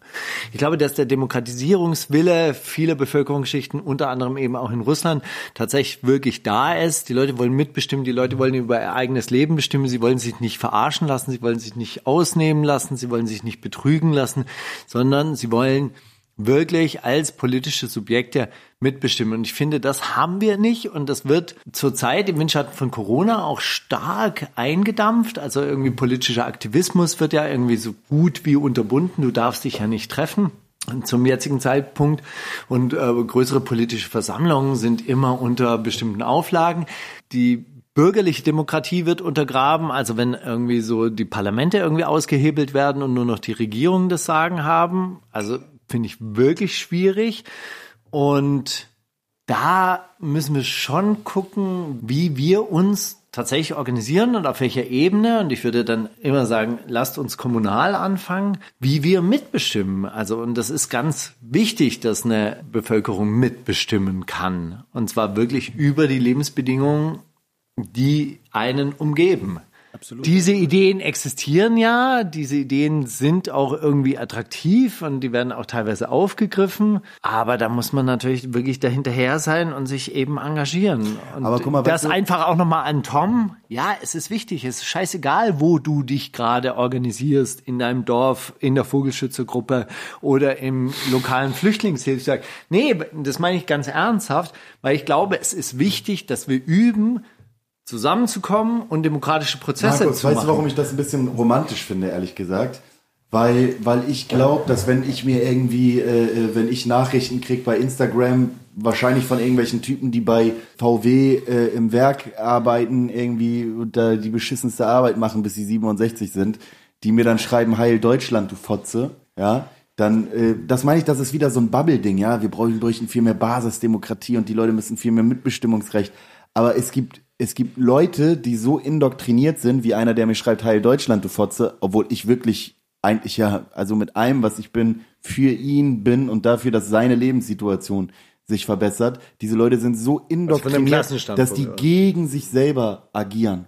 Ich glaube, dass der Demokratisierungswille vieler Bevölkerungsschichten, unter anderem eben auch in Russland, tatsächlich wirklich da ist. Die Leute wollen mitbestimmen, die Leute wollen über ihr eigenes Leben bestimmen, sie wollen sich nicht verarschen lassen, sie wollen sich nicht ausnehmen lassen, sie wollen sich nicht betrügen lassen, sondern sie wollen wirklich als politische Subjekte mitbestimmen. Und ich finde, das haben wir nicht. Und das wird zurzeit im Windschatten von Corona auch stark eingedampft. Also irgendwie politischer Aktivismus wird ja irgendwie so gut wie unterbunden. Du darfst dich ja nicht treffen zum jetzigen Zeitpunkt und äh, größere politische Versammlungen sind immer unter bestimmten Auflagen. Die bürgerliche Demokratie wird untergraben, also wenn irgendwie so die Parlamente irgendwie ausgehebelt werden und nur noch die Regierungen das Sagen haben, also finde ich wirklich schwierig und da müssen wir schon gucken, wie wir uns tatsächlich organisieren und auf welcher Ebene. Und ich würde dann immer sagen, lasst uns kommunal anfangen, wie wir mitbestimmen. Also, und das ist ganz wichtig, dass eine Bevölkerung mitbestimmen kann. Und zwar wirklich über die Lebensbedingungen, die einen umgeben. Absolut. Diese Ideen existieren ja, diese Ideen sind auch irgendwie attraktiv und die werden auch teilweise aufgegriffen, aber da muss man natürlich wirklich dahinterher sein und sich eben engagieren. Und Aber guck mal, das einfach auch nochmal an Tom. Ja, es ist wichtig, es ist scheißegal, wo du dich gerade organisierst, in deinem Dorf, in der Vogelschützergruppe oder im lokalen Flüchtlingshilfswerk. Nee, das meine ich ganz ernsthaft, weil ich glaube, es ist wichtig, dass wir üben, zusammenzukommen und demokratische Prozesse Markus, zu weißt machen. du, warum ich das ein bisschen romantisch finde, ehrlich gesagt? Weil, weil ich glaube, dass wenn ich mir irgendwie, äh, äh, wenn ich Nachrichten krieg bei Instagram, wahrscheinlich von irgendwelchen Typen, die bei VW äh, im Werk arbeiten, irgendwie da die beschissenste Arbeit machen, bis sie 67 sind, die mir dann schreiben, Heil Deutschland, du Fotze, ja, dann, äh, das meine ich, das ist wieder so ein Bubble-Ding, ja, wir brauchen, bräuchten viel mehr Basisdemokratie und die Leute müssen viel mehr Mitbestimmungsrecht. Aber es gibt, es gibt Leute, die so indoktriniert sind, wie einer, der mir schreibt, Heil Deutschland, du Fotze, obwohl ich wirklich eigentlich ja, also mit allem, was ich bin, für ihn bin und dafür, dass seine Lebenssituation sich verbessert. Diese Leute sind so indoktriniert, Klassenstandpunkt, dass die gegen sich selber agieren.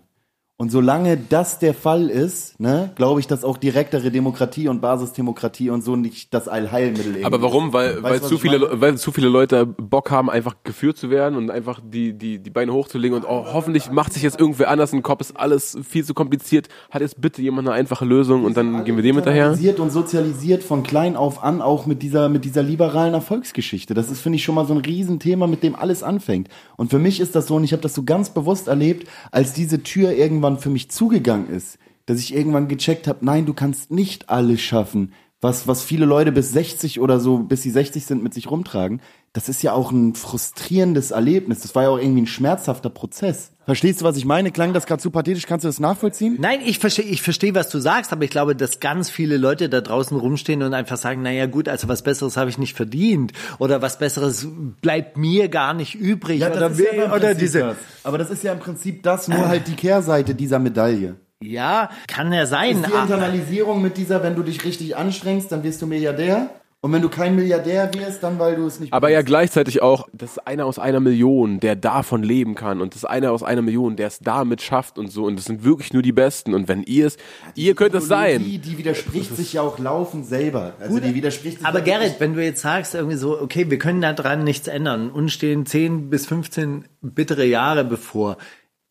Und solange das der Fall ist, ne, glaube ich, dass auch direktere Demokratie und Basisdemokratie und so nicht das Allheilmittel irgendwie Aber warum? ist. Weil, Weißt weil, zu viele, weil zu viele Leute Bock haben, einfach geführt zu werden und einfach die, die, die Beine hochzulegen und oh, hoffentlich macht sich jetzt irgendwer anders ein Kopf, ist alles viel zu kompliziert, hat jetzt bitte jemand eine einfache Lösung und dann gehen wir dem hinterher. Sozialisiert und sozialisiert von klein auf an, auch mit dieser, mit dieser liberalen Erfolgsgeschichte. Das ist, finde ich, schon mal so ein Riesenthema, mit dem alles anfängt. Und für mich ist das so, und ich habe das so ganz bewusst erlebt, als diese Tür irgendwann für mich zugegangen ist, dass ich irgendwann gecheckt habe, nein, du kannst nicht alles schaffen. Was, was viele Leute bis 60 oder so, bis sie 60 sind, mit sich rumtragen, das ist ja auch ein frustrierendes Erlebnis. Das war ja auch irgendwie ein schmerzhafter Prozess. Verstehst du, was ich meine? Klang das gerade zu pathetisch? Kannst du das nachvollziehen? Nein, ich verstehe, ich verstehe, was du sagst, aber ich glaube, dass ganz viele Leute da draußen rumstehen und einfach sagen, naja gut, also was Besseres habe ich nicht verdient oder was Besseres bleibt mir gar nicht übrig oder, ist ja oder diese. das. Aber das ist ja im Prinzip das, nur halt die Kehrseite dieser Medaille. Ja, kann ja sein. ist die Internalisierung mit dieser, wenn du dich richtig anstrengst, dann wirst du Milliardär. Und wenn du kein Milliardär wirst, dann weil du es nicht Aber bist. ja gleichzeitig auch, das ist einer aus einer Million, der davon leben kann und das ist einer aus einer Million, der es damit schafft und so und das sind wirklich nur die Besten und wenn ihr es, ihr könnt es sein. Die widerspricht sich ja auch laufend selber. Also die widerspricht sich Aber Gerrit, wenn du jetzt sagst irgendwie so, okay, wir können daran nichts ändern, uns stehen 10 bis 15 bittere Jahre bevor.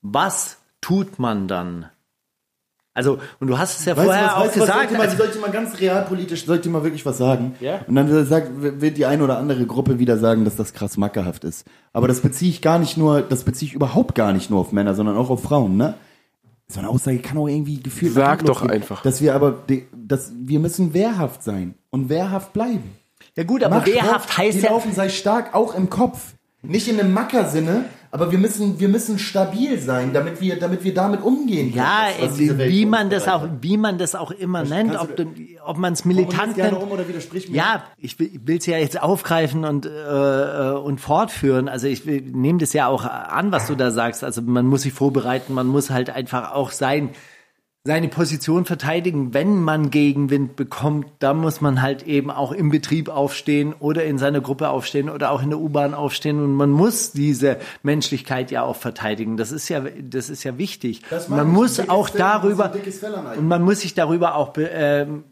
Was tut man dann? Also, und du hast es ja Weißt vorher was, auch weißt gesagt. also, soll ich dir mal ganz realpolitisch, soll ich dir mal wirklich was sagen? Ja. Und dann sagt, wird die eine oder andere Gruppe wieder sagen, dass das krass mackerhaft ist. Aber das beziehe ich gar nicht nur, das beziehe ich überhaupt gar nicht nur auf Männer, sondern auch auf Frauen, ne? So eine Aussage kann auch irgendwie gefühlt. Sag doch losgehen. einfach. Dass wir aber, die- dass wir müssen wehrhaft sein und wehrhaft bleiben. ja gut, aber Mach wehrhaft Sport, heißt die ja, laufen sei stark auch im Kopf. Nicht in einem Macker-Sinne, aber wir müssen, wir müssen stabil sein, damit wir, damit wir damit umgehen können. ja, was- was wie man das auch, wie man das auch immer nennt, ob, du- ob man es militant nennt. um oder widersprich mir. Ja, ich will es ja jetzt aufgreifen und, äh, äh, und fortführen. Also ich nehme das ja auch an, was du da sagst. Also man muss sich vorbereiten, man muss halt einfach auch sein, seine Position verteidigen. Wenn man Gegenwind bekommt, dann muss man halt eben auch im Betrieb aufstehen oder in seiner Gruppe aufstehen oder auch in der U-Bahn aufstehen und man muss diese Menschlichkeit ja auch verteidigen. Das ist ja, das ist ja wichtig. Man muss auch Fell, darüber und man muss sich darüber auch ähm,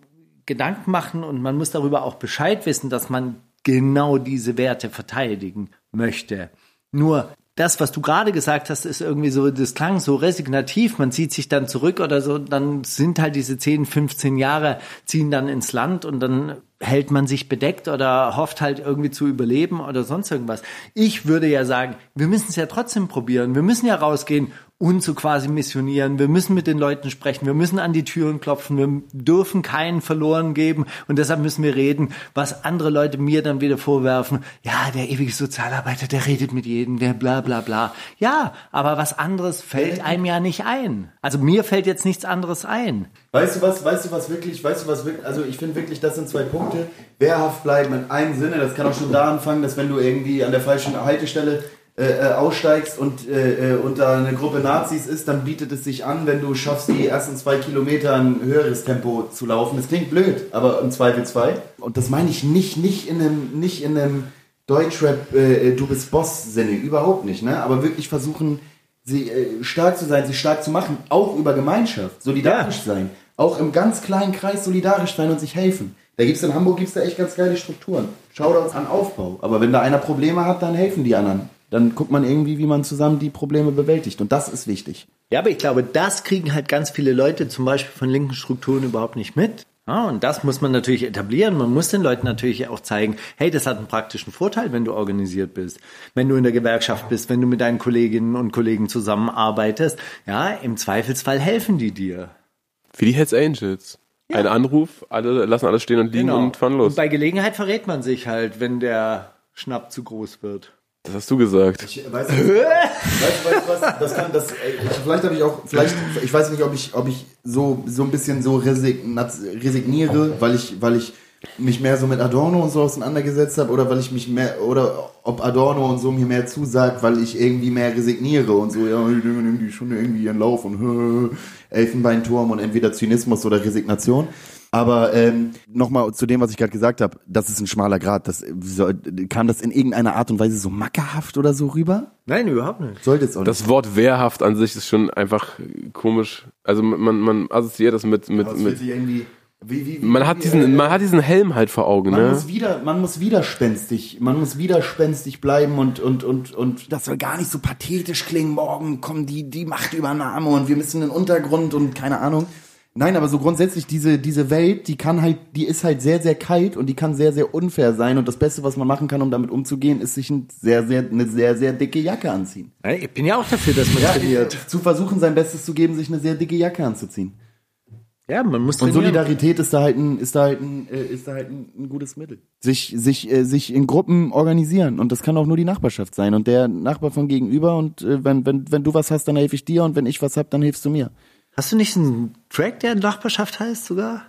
Gedanken machen und man muss darüber auch Bescheid wissen, dass man genau diese Werte verteidigen möchte. Nur das, was du gerade gesagt hast, ist irgendwie so, das klang so resignativ, man zieht sich dann zurück oder so, dann sind halt diese 10, 15 Jahre, ziehen dann ins Land und dann hält man sich bedeckt oder hofft halt irgendwie zu überleben oder sonst irgendwas. Ich würde ja sagen, wir müssen es ja trotzdem probieren. Wir müssen ja rausgehen und so quasi missionieren. Wir müssen mit den Leuten sprechen. Wir müssen an die Türen klopfen. Wir dürfen keinen verloren geben. Und deshalb müssen wir reden, was andere Leute mir dann wieder vorwerfen. Ja, der ewige Sozialarbeiter, der redet mit jedem, der bla bla bla. Ja, aber was anderes fällt einem ja nicht ein. Also mir fällt jetzt nichts anderes ein. Weißt du was, weißt du was wirklich, weißt du was wirklich, also ich finde wirklich, das sind zwei Punkte. Wehrhaft bleiben in einem Sinne, das kann auch schon da anfangen, dass wenn du irgendwie an der falschen Haltestelle äh, äh, aussteigst und, äh, äh, und da eine Gruppe Nazis ist, dann bietet es sich an, wenn du schaffst, die ersten zwei Kilometer ein höheres Tempo zu laufen. Das klingt blöd, aber im Zweifelsfall. Und das meine ich nicht, nicht in einem, nicht in einem Deutschrap, äh, du bist Boss-Sinne, überhaupt nicht, ne? Aber wirklich versuchen, sie äh, stark zu sein, sie stark zu machen, auch über Gemeinschaft, solidarisch sein, auch im ganz kleinen Kreis solidarisch sein und sich helfen. Da gibt's in Hamburg gibt's da echt ganz geile Strukturen. Shoutouts an Aufbau. Aber wenn da einer Probleme hat, dann helfen die anderen. Dann guckt man irgendwie, wie man zusammen die Probleme bewältigt. Und das ist wichtig. Ja, aber ich glaube, das kriegen halt ganz viele Leute zum Beispiel von linken Strukturen überhaupt nicht mit. Ja, und das muss man natürlich etablieren. Man muss den Leuten natürlich auch zeigen, hey, das hat einen praktischen Vorteil, wenn du organisiert bist, wenn du in der Gewerkschaft bist, wenn du mit deinen Kolleginnen und Kollegen zusammenarbeitest. Ja, im Zweifelsfall helfen die dir. Wie die Hells Angels. Ein Anruf, alle lassen alles stehen und liegen und fahren Genau. Und los. bei Gelegenheit verrät man sich halt, wenn der Schnapp zu groß wird. Das hast du gesagt. Ich, weißt, du, weißt, du- was? Das kann, das, ey, ich, vielleicht habe ich auch, vielleicht, ich weiß nicht, ob ich, ob ich so, so ein bisschen so resigniere, weil ich, weil ich mich mehr so mit Adorno und so auseinandergesetzt habe oder weil ich mich mehr, oder ob Adorno und so mir mehr zusagt, weil ich irgendwie mehr resigniere und so, ja, die nehmen die schon irgendwie ihren Lauf und Elfenbeinturm und entweder Zynismus oder Resignation. Aber ähm, nochmal zu dem, was ich gerade gesagt habe, das ist ein schmaler Grad. Das, soll, kam das in irgendeiner Art und Weise so mackerhaft oder so rüber? Nein, überhaupt nicht. Sollte es auch nicht. Das Wort wehrhaft an sich ist schon einfach komisch. Also man, man assoziiert das mit, mit, es mit irgendwie, wie, wie, wie, man hat diesen, äh, man hat diesen Helm halt vor Augen, man ne? muss wieder, man muss widerspenstig, man muss widerspenstig bleiben und und und und das soll gar nicht so pathetisch klingen. Morgen kommen die die Machtübernahme und wir müssen in den Untergrund und keine Ahnung. Nein, aber so grundsätzlich diese diese Welt, die kann halt, die ist halt sehr sehr kalt und die kann sehr sehr unfair sein und das Beste, was man machen kann, um damit umzugehen, ist sich ein sehr sehr eine sehr sehr dicke Jacke anziehen. Ich bin ja auch dafür, dass man Ja, trainiert. zu versuchen, sein Bestes zu geben, sich eine sehr dicke Jacke anzuziehen. Ja, man muss Und trainieren. Solidarität ist da halt ein, ist da halt ein, äh, ist da halt ein, ein gutes Mittel. Sich, sich, äh, sich in Gruppen organisieren. Und das kann auch nur die Nachbarschaft sein. Und der Nachbar von gegenüber. Und äh, wenn, wenn, wenn du was hast, dann helfe ich dir. Und wenn ich was hab, dann hilfst du mir. Hast du nicht einen Track, der Nachbarschaft heißt sogar?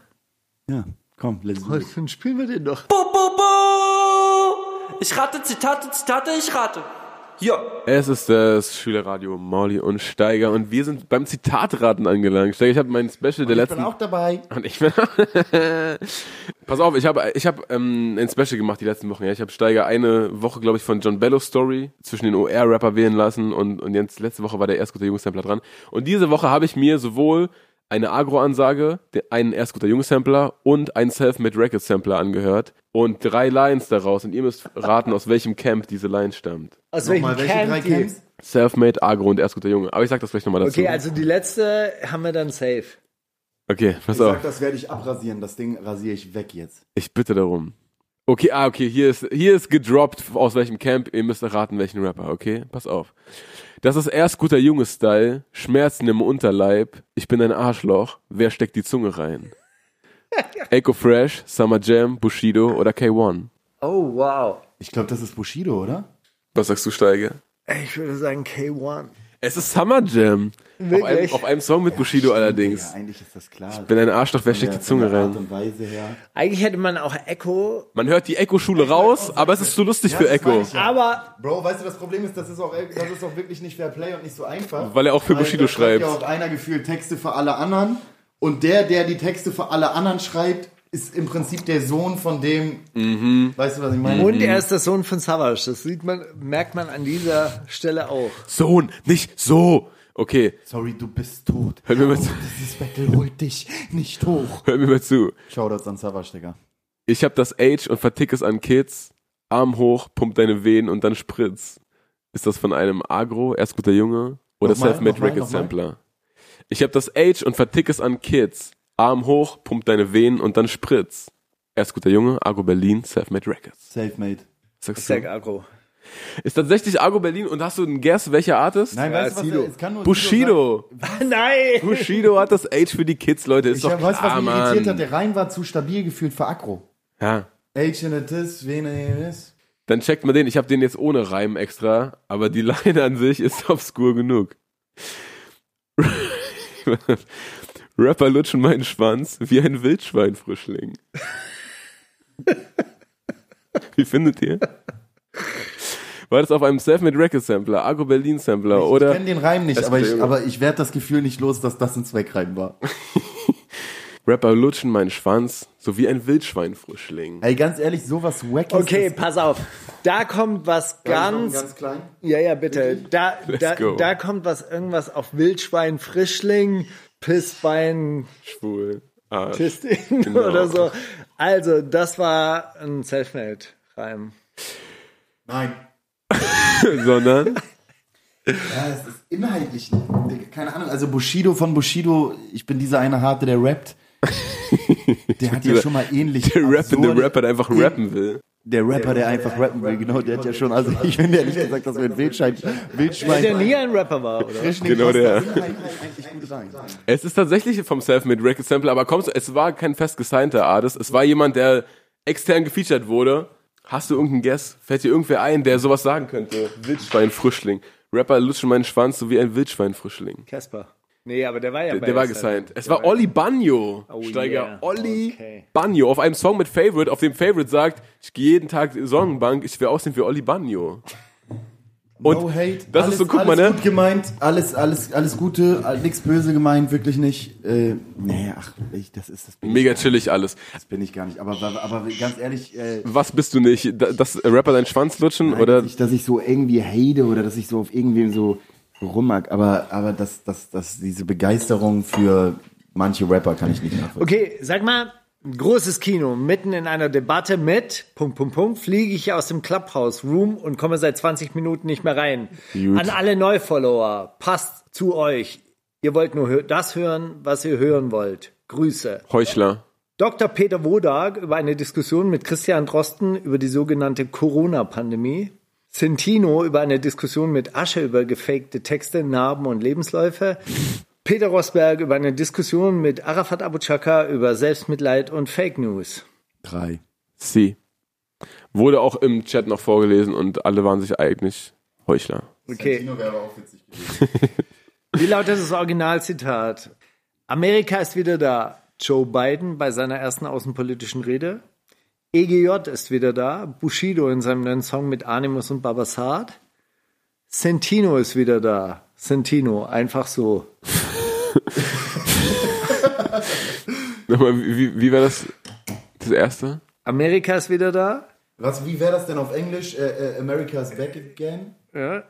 Ja, komm, let's it. Dann spielen wir den doch. Bo, bo, bo. Ich rate, Zitate, Zitate, ich rate. Ja. Es ist das Schülerradio Mauli und Steiger und wir sind beim Zitatraten angelangt. Steiger, ich habe mein Special der Ich letzten bin auch dabei. Und ich bin Pass auf, ich habe ich hab, ähm, ein Special gemacht die letzten Wochen. Ja. Ich habe Steiger eine Woche, glaube ich, von John Bello Story zwischen den OR-Rapper wählen lassen und, und jetzt letzte Woche war der Erstguter Jungsampler dran. Und diese Woche habe ich mir sowohl eine Agro-Ansage, einen Erstguter Jungsampler und einen Self-Made Record Sampler angehört und drei Lines daraus und ihr müsst raten, aus welchem Camp diese Line stammt. Aus Nochmal, welche drei Camps? Self-Made, Agro und Erstguter Junge. Aber ich sag das gleich nochmal dazu. Okay, also die letzte haben wir dann safe. Okay, pass Ich auf. sag, das werde ich abrasieren. Das Ding rasiere ich weg jetzt. Ich bitte darum. Okay, ah, okay, hier ist, hier ist gedroppt, aus welchem Camp. Ihr müsst erraten, welchen Rapper, okay? Pass auf. Das ist erst guter Junge-Style, Schmerzen im Unterleib, ich bin ein Arschloch, wer steckt die Zunge rein? Echo Fresh, Summer Jam, Bushido oder K1? Oh, wow. Ich glaube, das ist Bushido, oder? Was sagst du, Steige? Ich würde sagen K1. Es ist Summer Jam. Auf einem, auf einem Song mit Bushido allerdings. Ja, eigentlich ist das klar. Bin ein Arschloch, wer steckt die Zunge rein? und Weise her. Eigentlich hätte man auch Echo, Man hört die Echo-Schule raus, aber es ist zu lustig für das Echo. ich ja. aber Bro, weißt du, das Problem ist, das ist auch, das ist auch wirklich nicht Fair Play und nicht so einfach. Weil er auch für Bushido schreibt. ja auch einer gefühlt Texte für alle anderen. Und der, der die Texte für alle anderen schreibt, ist im Prinzip der Sohn von dem. Mhm. Weißt du, was ich meine? und er ist der Sohn von Savage. Das sieht man, merkt man an dieser Stelle auch. Sohn, nicht so. Okay, Sorry, du bist tot. hör mir mal zu. Dieses Battle holt dich nicht hoch. Hör mir mal zu. Shoutouts an Savage, Digga. Ich hab das Age und vertick es an Kids. Arm hoch, pump deine Venen und dann spritz. Ist das von einem Agro, erst guter Junge oder Self-Made Record. Sampler? Ich hab das Age und vertick es an Kids. Arm hoch, pump deine Venen und dann spritz. Erst guter Junge, Agro Berlin, Self-Made Records. Selfmade. Sagst Ich sag du? Agro. Ist tatsächlich Agro Berlin und hast du einen Guess, welcher Artist? Nein, Ja, weißt du, was Sido. es kann nur Bushido. Nein! Bushido hat das Age für die Kids, Leute. Ist Ich doch weißt du, was klar, mich irritiert hat? Der Reim war zu stabil gefühlt für Akro. Ja. Age in a Tis, Vene is. Dann checkt mal den. Ich habe den jetzt ohne Reim extra, aber die Line an sich ist obskur genug. Rapper lutschen meinen Schwanz wie ein Wildschweinfrischling. Wie findet ihr? War das auf einem Selfmade Record Sampler, Agro Berlin Sampler Ich oder kenne den Reim nicht, aber ich, aber ich werde das Gefühl nicht los, dass das ein Zweckreim war. Rapper lutschen meinen Schwanz so wie ein Wildschweinfrischling? Ey, ganz ehrlich, sowas wack ist Okay, das- pass auf. Da kommt was ganz. ganz klein. Ja, ja, bitte. Da, da, go. da kommt was irgendwas auf Wildschwein, Frischling, Pissbein, Schwul. Arsch. Pisting Genau. oder so. Also, das war ein Selfmade-Reim. Nein. Sondern Ja, es ist inhaltlich, keine Ahnung. Also Bushido von Bushido, ich bin dieser eine Harte, der rappt. Der hat ja schon mal ähnlich. der rappende absurde- Rapper, der einfach rappen will. Der Rapper, der einfach rappen will, genau, der hat ja schon, also ich finde ehrlich gesagt, dass wir ein Wildschwein, Wildschwein, Der nie ein Rapper war, oder? Frischling Genau der. rein. Es ist tatsächlich vom Self-Made Record Sampler, aber kommst du, es war kein fest gesignter Artist, es war jemand, der extern gefeatured wurde. Hast du irgendeinen Guess? Fällt dir irgendwer ein, der sowas sagen könnte? Wildschweinfrischling. Rapper lutschen meinen Schwanz so wie ein Wildschweinfrischling. Casper. Nee, aber der war ja Der, bei der war gesigned. Es war Olli Bagno. Oh, Steiger yeah. Olli Okay. Bagno auf einem Song mit Favorite, auf dem Favorite sagt, ich gehe jeden Tag Sonnenbank, ich will aussehen wie Olli Bagno. Und no hate. das alles, ist so, guck mal, alles ne? gut gemeint, alles, alles, alles Gute, nichts böse gemeint, wirklich nicht. Äh, nee, ach, ich, das ist das bin, Mega chillig alles. das bin ich gar nicht. Aber, aber, aber ganz ehrlich, äh, Was bist du nicht? Da- Dass Rapper deinen Schwanz lutschen Nein, oder dass ich, dass ich so irgendwie hate oder dass ich so auf irgendwen so rummag, aber, aber das, das, das, diese Begeisterung für manche Rapper kann ich nicht nachvollziehen. Okay, sag mal, großes Kino, mitten in einer Debatte mit, Punkt, Punkt, Punkt, fliege ich aus dem Clubhouse Room und komme seit 20 Minuten nicht mehr rein. Gut. An alle Neufollower, passt zu euch. Ihr wollt nur das hören, was ihr hören wollt. Grüße. Heuchler? Dr. Peter Wodak über eine Diskussion mit Christian Drosten über die sogenannte Corona-Pandemie. Centino über eine Diskussion mit Asche über gefakte Texte, Narben und Lebensläufe. Peter Rosberg über eine Diskussion mit Arafat Abu Chaka über Selbstmitleid und Fake News. Drei. C. Wurde auch im Chat noch vorgelesen und alle waren sich eigentlich Heuchler. Okay. wäre aber auch witzig gewesen. Wie lautet das Originalzitat? Amerika ist wieder da. Joe Biden bei seiner ersten außenpolitischen Rede. EGJ ist wieder da. Bushido in seinem neuen Song mit Animus und Babasat. Sentino ist wieder da. Sentino, einfach so. Nochmal, wie, wie, war das? Das erste? Amerika ist wieder da. Was, wie wäre das denn auf Englisch? Äh, äh, America's back again? Ja.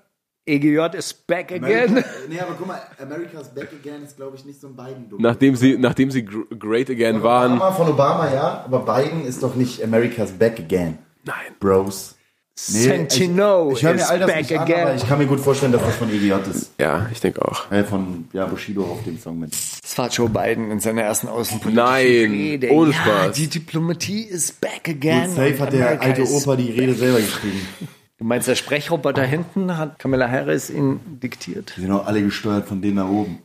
EGJ ist back again. America, nee, aber guck mal, America's back again ist, glaube ich, nicht so ein Biden-Ding. Nachdem sie, nachdem sie gr- great again waren. Obama, von Obama, ja, aber Biden ist doch nicht America's back again. Nein. Bros. Sentino ich, ich höre mir is all das back nicht an, again. aber ich kann mir gut vorstellen, dass das von EGJ ist. Ja, ich denke auch. Äh, von ja, Bushido auf dem Song mit. Das war Joe Biden in seiner ersten außenpolitischen Nein, Rede. ohne ja, Spaß. Die Diplomatie ist back again. Gut, safe hat der America alte Opa die Rede selber geschrieben. Du meinst, der Sprechroboter hinten hat Kamala Harris ihn diktiert? Die sind auch alle gesteuert von denen da oben.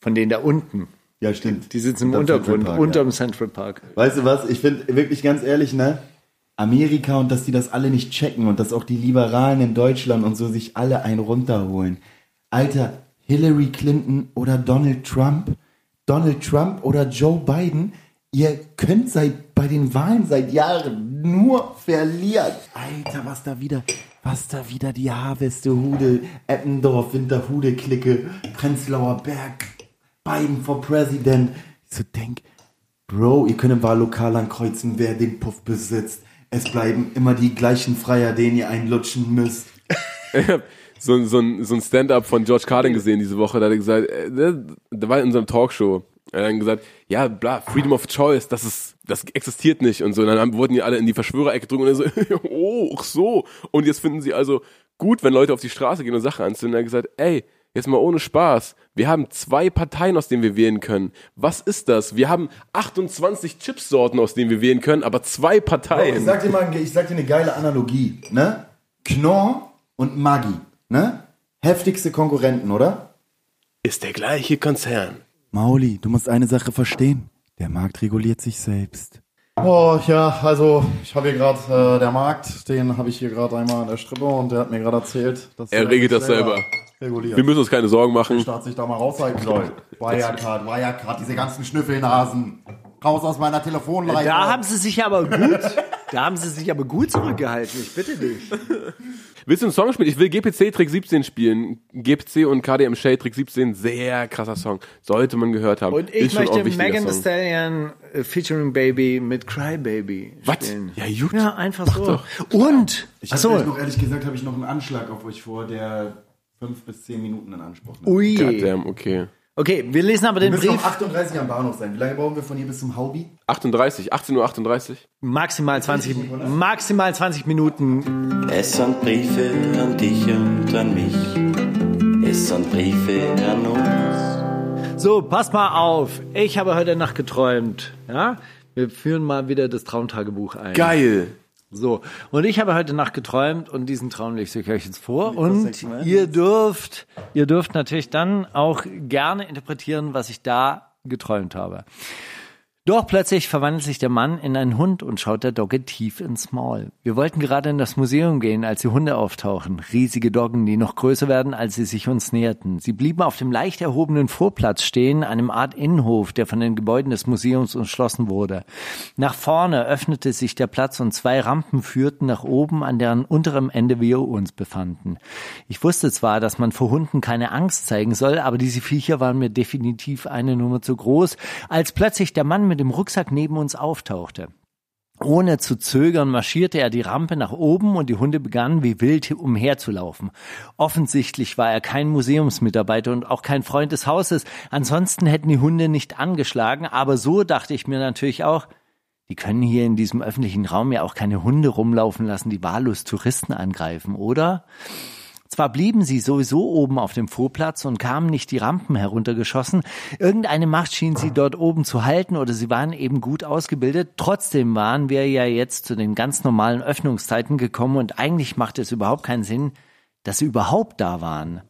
Von denen da unten. Ja, stimmt. Die sitzen im Untergrund, Central Park, unterm ja. Central Park. Weißt du was? Ich finde wirklich ganz ehrlich, ne? Amerika und dass die das alle nicht checken und dass auch die Liberalen in Deutschland und so sich alle einen runterholen. Alter, Hillary Clinton oder Donald Trump, Donald Trump oder Joe Biden, ihr könnt seit bei den Wahlen seit Jahren nur verlieren. Alter, was da wieder, was da wieder die Harveste Hude, Eppendorf, Winterhude Clique, Prenzlauer Berg, Biden for President. Ich so denk, Bro, ihr könnt im Wahllokal ankreuzen, wer den Puff besitzt. Es bleiben immer die gleichen Freier, denen ihr einlutschen müsst. ich hab so, so ein, so ein Stand-up von George Carlin gesehen diese Woche. Da hat er gesagt, äh, der, der war in unserem Talkshow. Er hat dann gesagt, ja, bla, Freedom of Choice, das ist, das existiert nicht und so. Und dann haben, wurden die alle in die Verschwörerecke drücken und er so, oh, ach so. Und jetzt finden sie also gut, wenn Leute auf die Straße gehen und Sachen anzünden. Er hat gesagt, ey, jetzt mal ohne Spaß. Wir haben zwei Parteien, aus denen wir wählen können. Was ist das? Wir haben 28 Chipsorten, aus denen wir wählen können, aber zwei Ich Parteien. sag dir mal, ich sag dir eine geile Analogie, ne? Knorr und Maggi, ne? Heftigste Konkurrenten, oder? Ist der gleiche Konzern. Mauli, du musst eine Sache verstehen. Der Markt reguliert sich selbst. Oh ja, also ich habe hier gerade äh, der Markt, den habe ich hier gerade einmal an der Strippe und der hat mir gerade erzählt, dass Er der regelt das selber. reguliert. Wir müssen uns keine Sorgen der machen. Staat sich da mal raushalten soll. Wirecard, Wirecard, diese ganzen Schnüffelnasen. Raus aus meiner Telefonleitung. Da haben sie sich aber gut, da haben sie sich aber gut zurückgehalten. Ich bitte dich. Willst du einen Song spielen? Ich will GPC Trick 17 spielen. GPC und KDM Shade Trick 17, sehr krasser Song. Sollte man gehört haben. Und ich Ist möchte Megan Thee. Stallion äh, featuring Baby mit Cry Baby Was? spielen. Ja, gut. Ja, einfach so. Und, Ich hab achso, gleich noch, ehrlich gesagt, habe ich noch einen Anschlag auf euch vor, der fünf bis zehn Minuten in Anspruch nimmt. ui. Goddamn, okay. Okay, wir lesen aber den Wir müssen Brief 38 am Bahnhof sein. Wie lange brauchen wir von hier bis zum Haubi? 38, 18.38 Uhr. 38. maximal 20, maximal 20 Minuten. Es sind Briefe an dich und an mich. Es sind Briefe an uns. So, passt mal auf. Ich habe heute Nacht geträumt. Ja, wir führen mal wieder das Traumtagebuch ein. Geil. So, und ich habe heute Nacht geträumt und diesen Traum lese ich euch jetzt vor. Und ihr dürft, ihr dürft natürlich dann auch gerne interpretieren, was ich da geträumt habe. Doch plötzlich verwandelt sich der Mann in einen Hund und schaut der Dogge tief ins Maul. Wir wollten gerade in das Museum gehen, als die Hunde auftauchen. Riesige Doggen, die noch größer werden, als sie sich uns näherten. Sie blieben auf dem leicht erhobenen Vorplatz stehen, einem Art Innenhof, der von den Gebäuden des Museums umschlossen wurde. Nach vorne öffnete sich der Platz und zwei Rampen führten nach oben, an deren unterem Ende wir uns befanden. Ich wusste zwar, dass man vor Hunden keine Angst zeigen soll, aber diese Viecher waren mir definitiv eine Nummer zu groß, als plötzlich der Mann mit dem Rucksack neben uns auftauchte. Ohne zu zögern marschierte er die Rampe nach oben und die Hunde begannen wie wild umherzulaufen. Offensichtlich war er kein Museumsmitarbeiter und auch kein Freund des Hauses. Ansonsten hätten die Hunde nicht angeschlagen, aber so dachte ich mir natürlich auch, die können hier in diesem öffentlichen Raum ja auch keine Hunde rumlaufen lassen, die wahllos Touristen angreifen, oder? Zwar blieben sie sowieso oben auf dem Vorplatz und kamen nicht die Rampen heruntergeschossen, irgendeine Macht schien sie dort oben zu halten oder sie waren eben gut ausgebildet, trotzdem waren wir ja jetzt zu den ganz normalen Öffnungszeiten gekommen und eigentlich machte es überhaupt keinen Sinn, dass sie überhaupt da waren.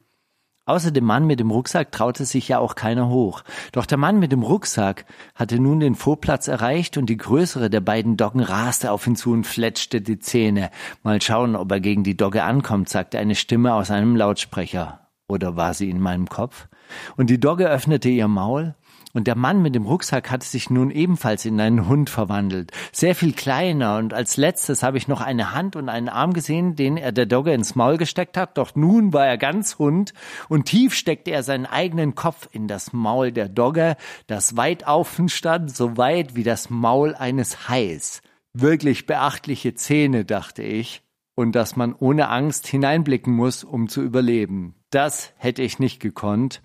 Außer dem Mann mit dem Rucksack traute sich ja auch keiner hoch. Doch der Mann mit dem Rucksack hatte nun den Vorplatz erreicht und die größere der beiden Doggen raste auf ihn zu und fletschte die Zähne. Mal schauen, ob er gegen die Dogge ankommt, sagte eine Stimme aus einem Lautsprecher. Oder war sie in meinem Kopf? Und die Dogge öffnete ihr Maul und der Mann mit dem Rucksack hatte sich nun ebenfalls in einen Hund verwandelt. Sehr viel kleiner. Und als letztes habe ich noch eine Hand und einen Arm gesehen, den er der Dogge ins Maul gesteckt hat. Doch nun war er ganz Hund und tief steckte er seinen eigenen Kopf in das Maul der Dogge, das weit offen stand, so weit wie das Maul eines Hais. Wirklich beachtliche Zähne, dachte ich. Und dass man ohne Angst hineinblicken muss, um zu überleben. Das hätte ich nicht gekonnt.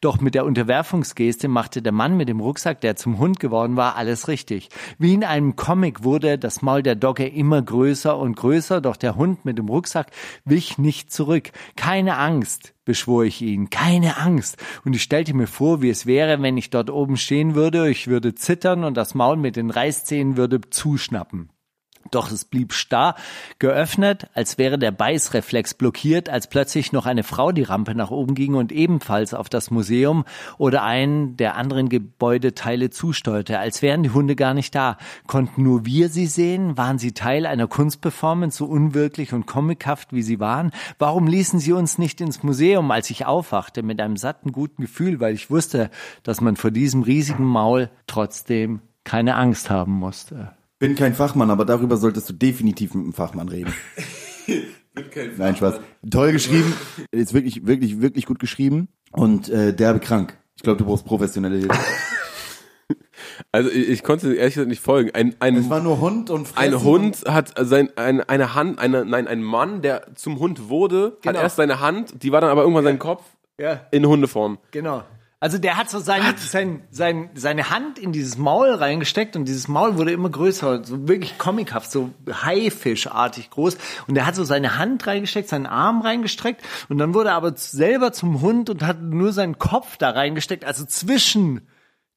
Doch mit der Unterwerfungsgeste machte der Mann mit dem Rucksack, der zum Hund geworden war, alles richtig. Wie in einem Comic wurde das Maul der Dogge immer größer und größer, doch der Hund mit dem Rucksack wich nicht zurück. Keine Angst, beschwor ich ihn, keine Angst. Und ich stellte mir vor, wie es wäre, wenn ich dort oben stehen würde, ich würde zittern und das Maul mit den Reißzähnen würde zuschnappen. Doch es blieb starr geöffnet, als wäre der Beißreflex blockiert, als plötzlich noch eine Frau die Rampe nach oben ging und ebenfalls auf das Museum oder einen der anderen Gebäudeteile zusteuerte, als wären die Hunde gar nicht da. Konnten nur wir sie sehen? Waren sie Teil einer Kunstperformance, so unwirklich und comichaft wie sie waren? Warum ließen sie uns nicht ins Museum, als ich aufwachte, mit einem satten, guten Gefühl, weil ich wusste, dass man vor diesem riesigen Maul trotzdem keine Angst haben musste? Bin kein Fachmann, aber darüber solltest du definitiv mit einem Fachmann reden. Nein, Spaß. Toll geschrieben. Ist wirklich, wirklich, wirklich gut geschrieben. Und äh, derbe krank. Ich glaube, du brauchst professionelle Hilfe. Also ich, ich konnte ehrlich gesagt nicht folgen. Ein, ein, Es war nur Hund und Fressen ein Hund hat sein, ein, eine Hand, eine, nein, ein Mann, der zum Hund wurde, Genau. hat erst seine Hand, die war dann aber irgendwann sein Kopf Ja. in Hundeform. Genau. Also der hat so sein, sein, sein, seine Hand in dieses Maul reingesteckt und dieses Maul wurde immer größer, so wirklich comichaft, so Haifischartig groß. Und der hat so seine Hand reingesteckt, seinen Arm reingestreckt und dann wurde er aber selber zum Hund und hat nur seinen Kopf da reingesteckt, also zwischen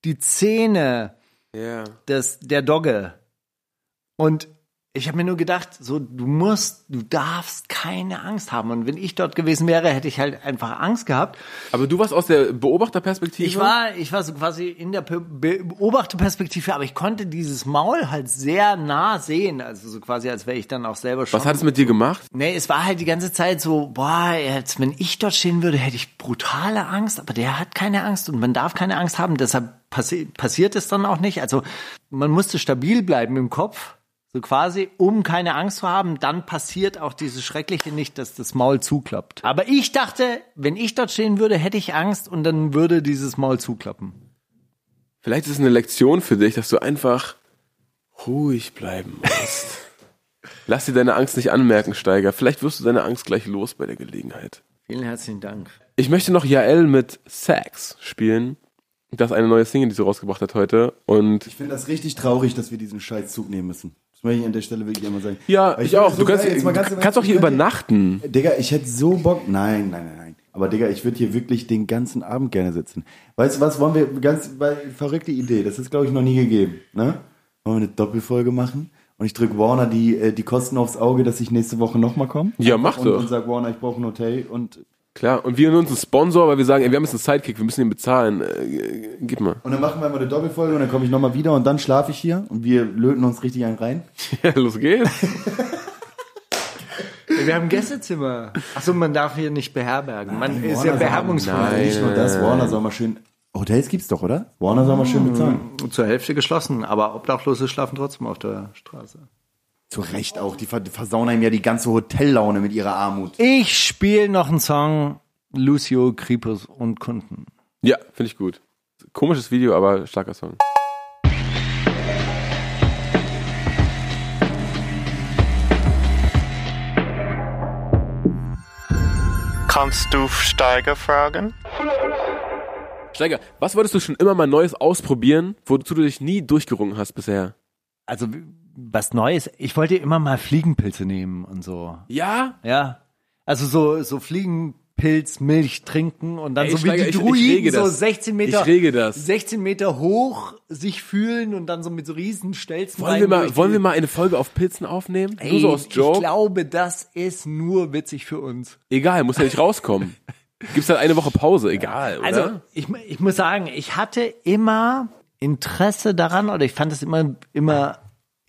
die Zähne Ja. des, der Dogge. Und ich habe mir nur gedacht, so du musst, du darfst keine Angst haben. Und wenn ich dort gewesen wäre, hätte ich halt einfach Angst gehabt. Aber du warst aus der Beobachterperspektive. Ich war, ich war so quasi in der Pe- Beobachterperspektive, aber ich konnte dieses Maul halt sehr nah sehen. Also so quasi, als wäre ich dann auch selber schon. Was hat es mit dir gemacht? Nee, es war halt die ganze Zeit so, boah, jetzt, wenn ich dort stehen würde, hätte ich brutale Angst, aber der hat keine Angst und man darf keine Angst haben, deshalb passi passiert es dann auch nicht. Also man musste stabil bleiben im Kopf, so quasi, um keine Angst zu haben, dann passiert auch dieses Schreckliche nicht, dass das Maul zuklappt. Aber ich dachte, wenn ich dort stehen würde, hätte ich Angst und dann würde dieses Maul zuklappen. Vielleicht ist es eine Lektion für dich, dass du einfach ruhig bleiben musst. Lass dir deine Angst nicht anmerken, Steiger. Vielleicht wirst du deine Angst gleich los bei der Gelegenheit. Vielen herzlichen Dank. Ich möchte noch Jael mit Sax spielen. Das ist eine neue Single, die sie rausgebracht hat heute. Und Ich finde das richtig traurig, dass wir diesen scheiß Zug nehmen müssen. Das möchte ich an der Stelle wirklich einmal sagen. ja, ich finde auch. das Du kannst, geil. Ganz du kannst auch hier ich übernachten. Digga, ich hätte so Bock. Nein, nein, nein, nein. Aber Digga, ich würde hier wirklich den ganzen Abend gerne sitzen. Weißt du was, wollen wir ganz, verrückte Idee, das ist glaube ich noch nie gegeben, ne? Wollen wir eine Doppelfolge machen? Und ich drück Warner die, äh, die Kosten aufs Auge, dass ich nächste Woche nochmal komme? Ja, mach und, doch. Und sag Warner, ich brauche ein Hotel und, Klar. Und wir nehmen uns einen Sponsor, weil wir sagen, ey, wir haben jetzt einen Sidekick, wir müssen ihn bezahlen. Äh, gib mal. und dann machen wir mal eine Doppelfolge und dann komme ich nochmal wieder und dann schlafe ich hier und wir löten uns richtig einen rein. Ja, los geht's. Wir haben Gästezimmer. Achso, man darf hier nicht beherbergen. Man ist ja Warner soll- beherbergungsfrei. Nein, nicht nur das, Warner soll mal schön, Hotels gibt's doch, oder? Warner soll mal schön bezahlen. Zur Hälfte geschlossen, aber Obdachlose schlafen trotzdem auf der Straße. Zu Recht auch, die ver- die versauen einem ja die ganze Hotellaune mit ihrer Armut. Ich spiele noch einen Song, Lucio, Kripus und Kunden. Ja, finde ich gut. Komisches Video, aber starker Song. Kannst du Steiger fragen? Steiger, was wolltest du schon immer mal Neues ausprobieren, wozu du dich nie durchgerungen hast bisher? Also was Neues. Ich wollte immer mal Fliegenpilze nehmen und so. Ja? Ja. Also so, so Fliegenpilzmilch trinken und dann Ey, so wie die ich- ich Druiden rege so das. 16 Meter, Ich rege das. 16 Meter hoch sich fühlen und dann so mit so riesen Stelzen Wollen wir mal, wollen wir mal eine Folge auf Pilzen aufnehmen? Ey, Nur so aus ich Joke? glaube, das ist nur witzig für uns. Egal, muss ja nicht rauskommen. Gibt's halt eine Woche Pause, egal, oder? Also ich, mu- ich muss sagen, ich hatte immer Interesse daran oder ich fand es immer, immer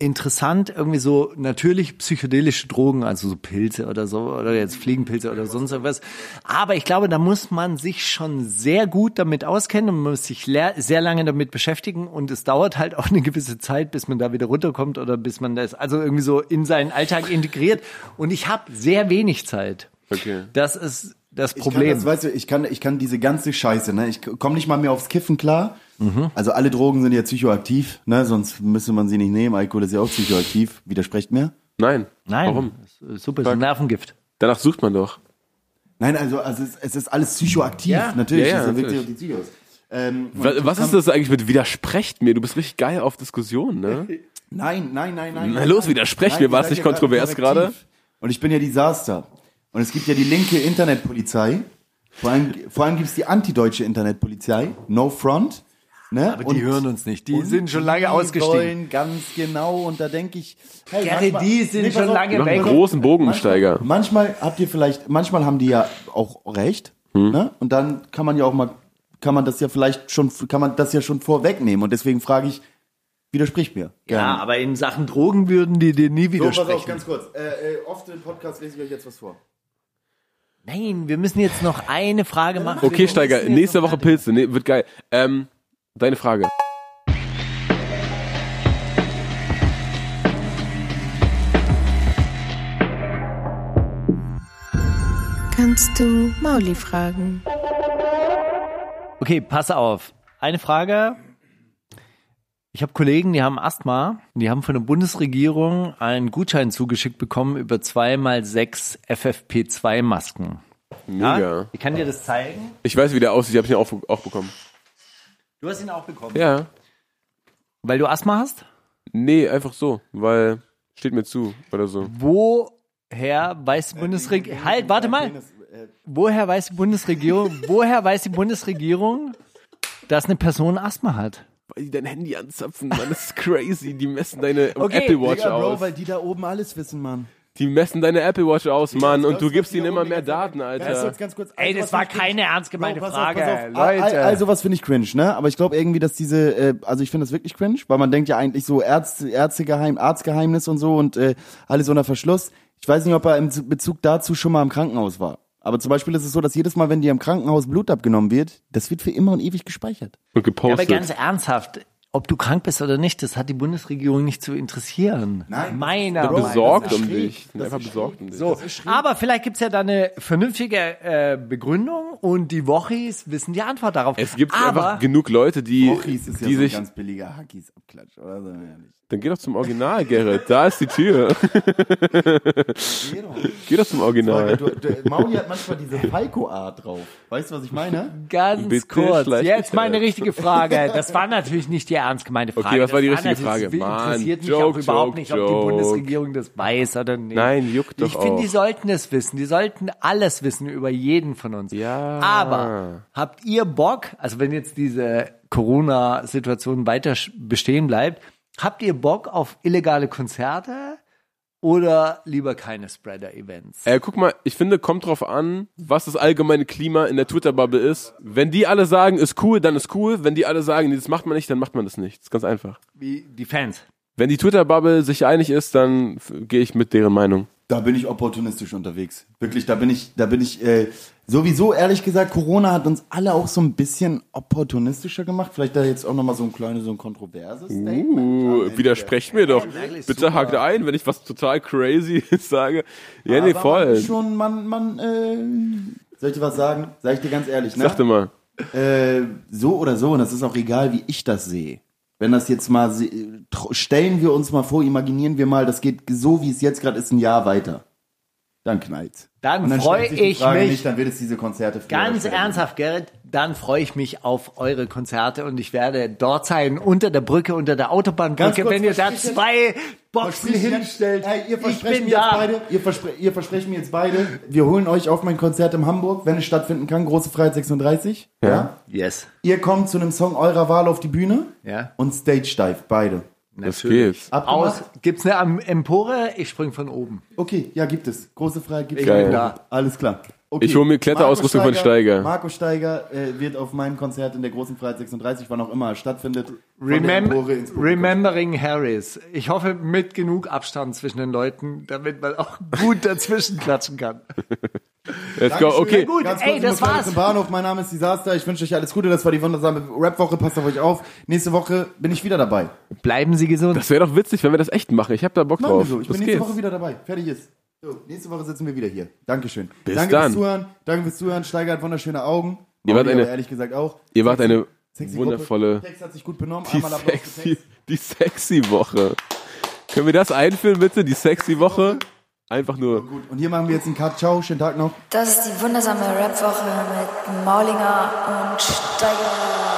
interessant, irgendwie so natürlich psychedelische Drogen, also so Pilze oder so, oder jetzt Fliegenpilze oder sonst irgendwas. Aber ich glaube, da muss man sich schon sehr gut damit auskennen und man muss sich sehr lange damit beschäftigen und es dauert halt auch eine gewisse Zeit, bis man da wieder runterkommt oder bis man das also irgendwie so in seinen Alltag integriert. Und ich habe sehr wenig Zeit. Okay. Das ist das Ich kann Problem. das, weißt du, ich kann, ich kann diese ganze Scheiße, ne? Ich komme nicht mal mehr aufs Kiffen klar. Mhm. Also alle Drogen sind ja psychoaktiv, ne? Sonst müsste man sie nicht nehmen. Alkohol ist ja auch psychoaktiv. Widersprecht mir? Nein. Nein, Warum? super, das ist ein Nervengift. Danach sucht man doch. Nein, also, also es, es ist alles psychoaktiv. Ja. Natürlich, Ja, ja, das wirkt sich natürlich. auf die Psyche aus. Ähm, Was, was ist das eigentlich mit widersprecht mir? Du bist richtig geil auf Diskussionen, ne? Nein, nein, nein, nein. Na los, nein. widersprech Nein, mir. War es nicht kontrovers gerade? Und ich bin ja Desaster. Und es gibt ja die linke Internetpolizei. Vor allem, vor allem gibt's die antideutsche Internetpolizei. No Front. Ne? Aber die hören uns nicht. Die sind schon lange die ausgestiegen. wollen ganz genau. Und da denke ich, hey, Gary, die sind pass schon lange weg. einen großen Bogensteiger. Manchmal habt ihr vielleicht, manchmal haben die ja auch recht, Hm. ne? Und dann kann man ja auch mal, kann man das ja vielleicht schon, kann man das ja schon vorwegnehmen. Und deswegen frage ich, widersprich mir. Ja, aber in Sachen Drogen würden die dir nie So, pass widersprechen. auf, ganz kurz. Äh, äh, oft im Podcast lese ich euch jetzt was vor. Nein, wir müssen jetzt noch eine Frage machen. Okay, Steiger, nächste Woche Pilze. Nee, wird geil. Ähm, deine Frage. Kannst du Mauli fragen? Okay, pass auf. Eine Frage. Ich habe Kollegen, die haben Asthma. Die haben von der Bundesregierung einen Gutschein zugeschickt bekommen über zwei mal sechs FFP2-Masken. Mega. Ich kann dir das zeigen. Ich weiß, wie der aussieht. Ich habe ihn auch, auch bekommen. Du hast ihn auch bekommen. Ja. Weil du Asthma hast? Nee, einfach so, weil steht mir zu oder so. Woher weiß die Bundesregierung? Halt, warte mal. Woher weiß die Bundesregierung? woher weiß die Bundesregierung, dass eine Person Asthma hat? Weil die dein Handy anzapfen, Mann, das ist crazy. Die messen deine Okay, Apple Watch Digga, Bro, aus. weil die da oben alles wissen, Mann. Die messen deine Apple Watch aus, Mann, und du gibst ihnen immer mehr Daten, Alter. kurz, ganz kurz. Ey, Also, das war keine ernst gemeinte Frage. Auf, pass auf. Leute. Al- Also was finde ich cringe, ne? Aber ich glaube irgendwie, dass diese, äh, also ich finde das wirklich cringe, weil man denkt ja eigentlich so Ärzte, Ärztegeheim, Arztgeheimnis und so und äh, alles unter Verschluss. Ich weiß nicht, ob er im Bezug dazu schon mal im Krankenhaus war. Aber zum Beispiel ist es so, dass jedes Mal, wenn dir im Krankenhaus Blut abgenommen wird, das wird für immer und ewig gespeichert. Und Ja, aber gepostet. ganz ernsthaft, ob du krank bist oder nicht, das hat die Bundesregierung nicht zu interessieren. Nein, Meiner Sind Meinung besorgt nach. um schräg. dich. Einfach besorgt um dich. So, aber vielleicht gibt's ja da eine vernünftige äh, Begründung und die Wochis wissen die Antwort darauf. Es gibt aber einfach genug Leute, die, Wochis ist ja die so sich. ein ganz billiger Hackis-Abklatsch, oder? Sagen wir ehrlich. Dann geh doch zum Original, Gerrit. Da ist die Tür. Geh doch. Geh doch zum Original. Du, hat manchmal diese Falco-Art drauf. Weißt du, was ich meine? ganz Bitte kurz, jetzt meine richtige Frage. Das war natürlich nicht die ernst gemeinte Frage. Okay, was war die Das richtige natürlich- Frage? Mann, interessiert mich Joke, auch überhaupt Joke, nicht, ob Joke. die Bundesregierung das weiß oder nicht. Nein, juckt doch Ich finde, die sollten es wissen. Die sollten alles wissen über jeden von uns. Ja. Aber habt ihr Bock, also wenn jetzt diese Corona-Situation weiter bestehen bleibt, habt ihr Bock auf illegale Konzerte oder lieber keine Spreader-Events? Äh, guck mal, ich finde, kommt drauf an, was das allgemeine Klima in der Twitter-Bubble ist. Wenn die alle sagen, ist cool, dann ist cool. Wenn die alle sagen, nee, das macht man nicht, dann macht man das nicht. Das ist ganz einfach. Wie die Fans. Wenn die Twitter-Bubble sich einig ist, dann gehe ich mit deren Meinung. Da bin ich opportunistisch unterwegs. Wirklich, da bin ich, da bin ich äh, sowieso ehrlich gesagt, Corona hat uns alle auch so ein bisschen opportunistischer gemacht. Vielleicht da jetzt auch nochmal so ein kleines, so ein kontroverses Statement. Uh, widersprecht mir doch. Bitte hakt ein, wenn ich was total crazy sage. Ja, nee, Aber voll. Man schon, man, man, äh, soll ich dir was sagen? Sag ich dir ganz ehrlich, ne? Sagte mal. Äh, so oder so, und das ist auch egal, wie ich das sehe. Wenn das jetzt mal, stellen wir uns mal vor, imaginieren wir mal, das geht so, wie es jetzt gerade ist, ein Jahr weiter. Dann knallt's. Dann dann freu stellt sich die ich Frage mich- Nicht, dann wird es diese Konzerte Ganz ernsthaft, Gerrit, dann freue ich mich auf eure Konzerte und ich werde dort sein, unter der Brücke, unter der Ganz Autobahnbrücke, kurz, wenn ihr da zwei Boxen hinstellt. Hey, ihr ich versprecht bin mir jetzt da. beide, ihr, verspre ihr versprecht mir jetzt beide, wir holen euch auf mein Konzert in Hamburg, wenn es stattfinden kann, Große Freiheit 36. Ja. Yes. Ihr kommt zu einem Song eurer Wahl auf die Bühne Ja. und Stage Dive, beide. Das geht. Aus, gibt's eine Am- Empore? Ich spring von oben. Okay, ja, gibt es. Große Frage gibt es. Da. Alles klar. Ich hol mir Kletterausrüstung von Steiger. Marco Steiger äh, wird auf meinem Konzert in der Großen Freiheit 36, wann auch immer stattfindet, Remem Empore ins Publikum. Remembering Harris. Ich hoffe mit genug Abstand zwischen den Leuten, damit man auch gut dazwischen klatschen kann. Let's go. Okay. Gut, Ganz ey, kurz, das ich muss leider war's. Zum Bahnhof. Mein Name ist Disaster. Ich wünsche euch alles Gute. Das war die wundersame Rap-Woche. Passt auf euch auf. Nächste Woche bin ich wieder dabei. Bleiben Sie gesund. Das wäre doch witzig, wenn wir das echt machen. Ich habe da Bock Machen wir drauf. so. Ich Los bin nächste geht's. Woche wieder dabei. Fertig ist. So, nächste Woche sitzen wir wieder hier. Dankeschön. Bis Danke dann. fürs Zuhören. Danke fürs Zuhören. Steiger hat wunderschöne Augen. Ihr wart eine- ehrlich gesagt auch. Ihr wart eine Sexy wundervolle, Gruppe. Text hat sich gut benommen. die Einmal sexy, Text. die sexy Woche. Können wir das einführen, bitte? Die sexy Woche? Einfach nur. Gut. Und hier machen wir jetzt einen Cut. Ciao. Schönen Tag noch. Das ist die wundersame Rap-Woche mit Maulinger und Steiger.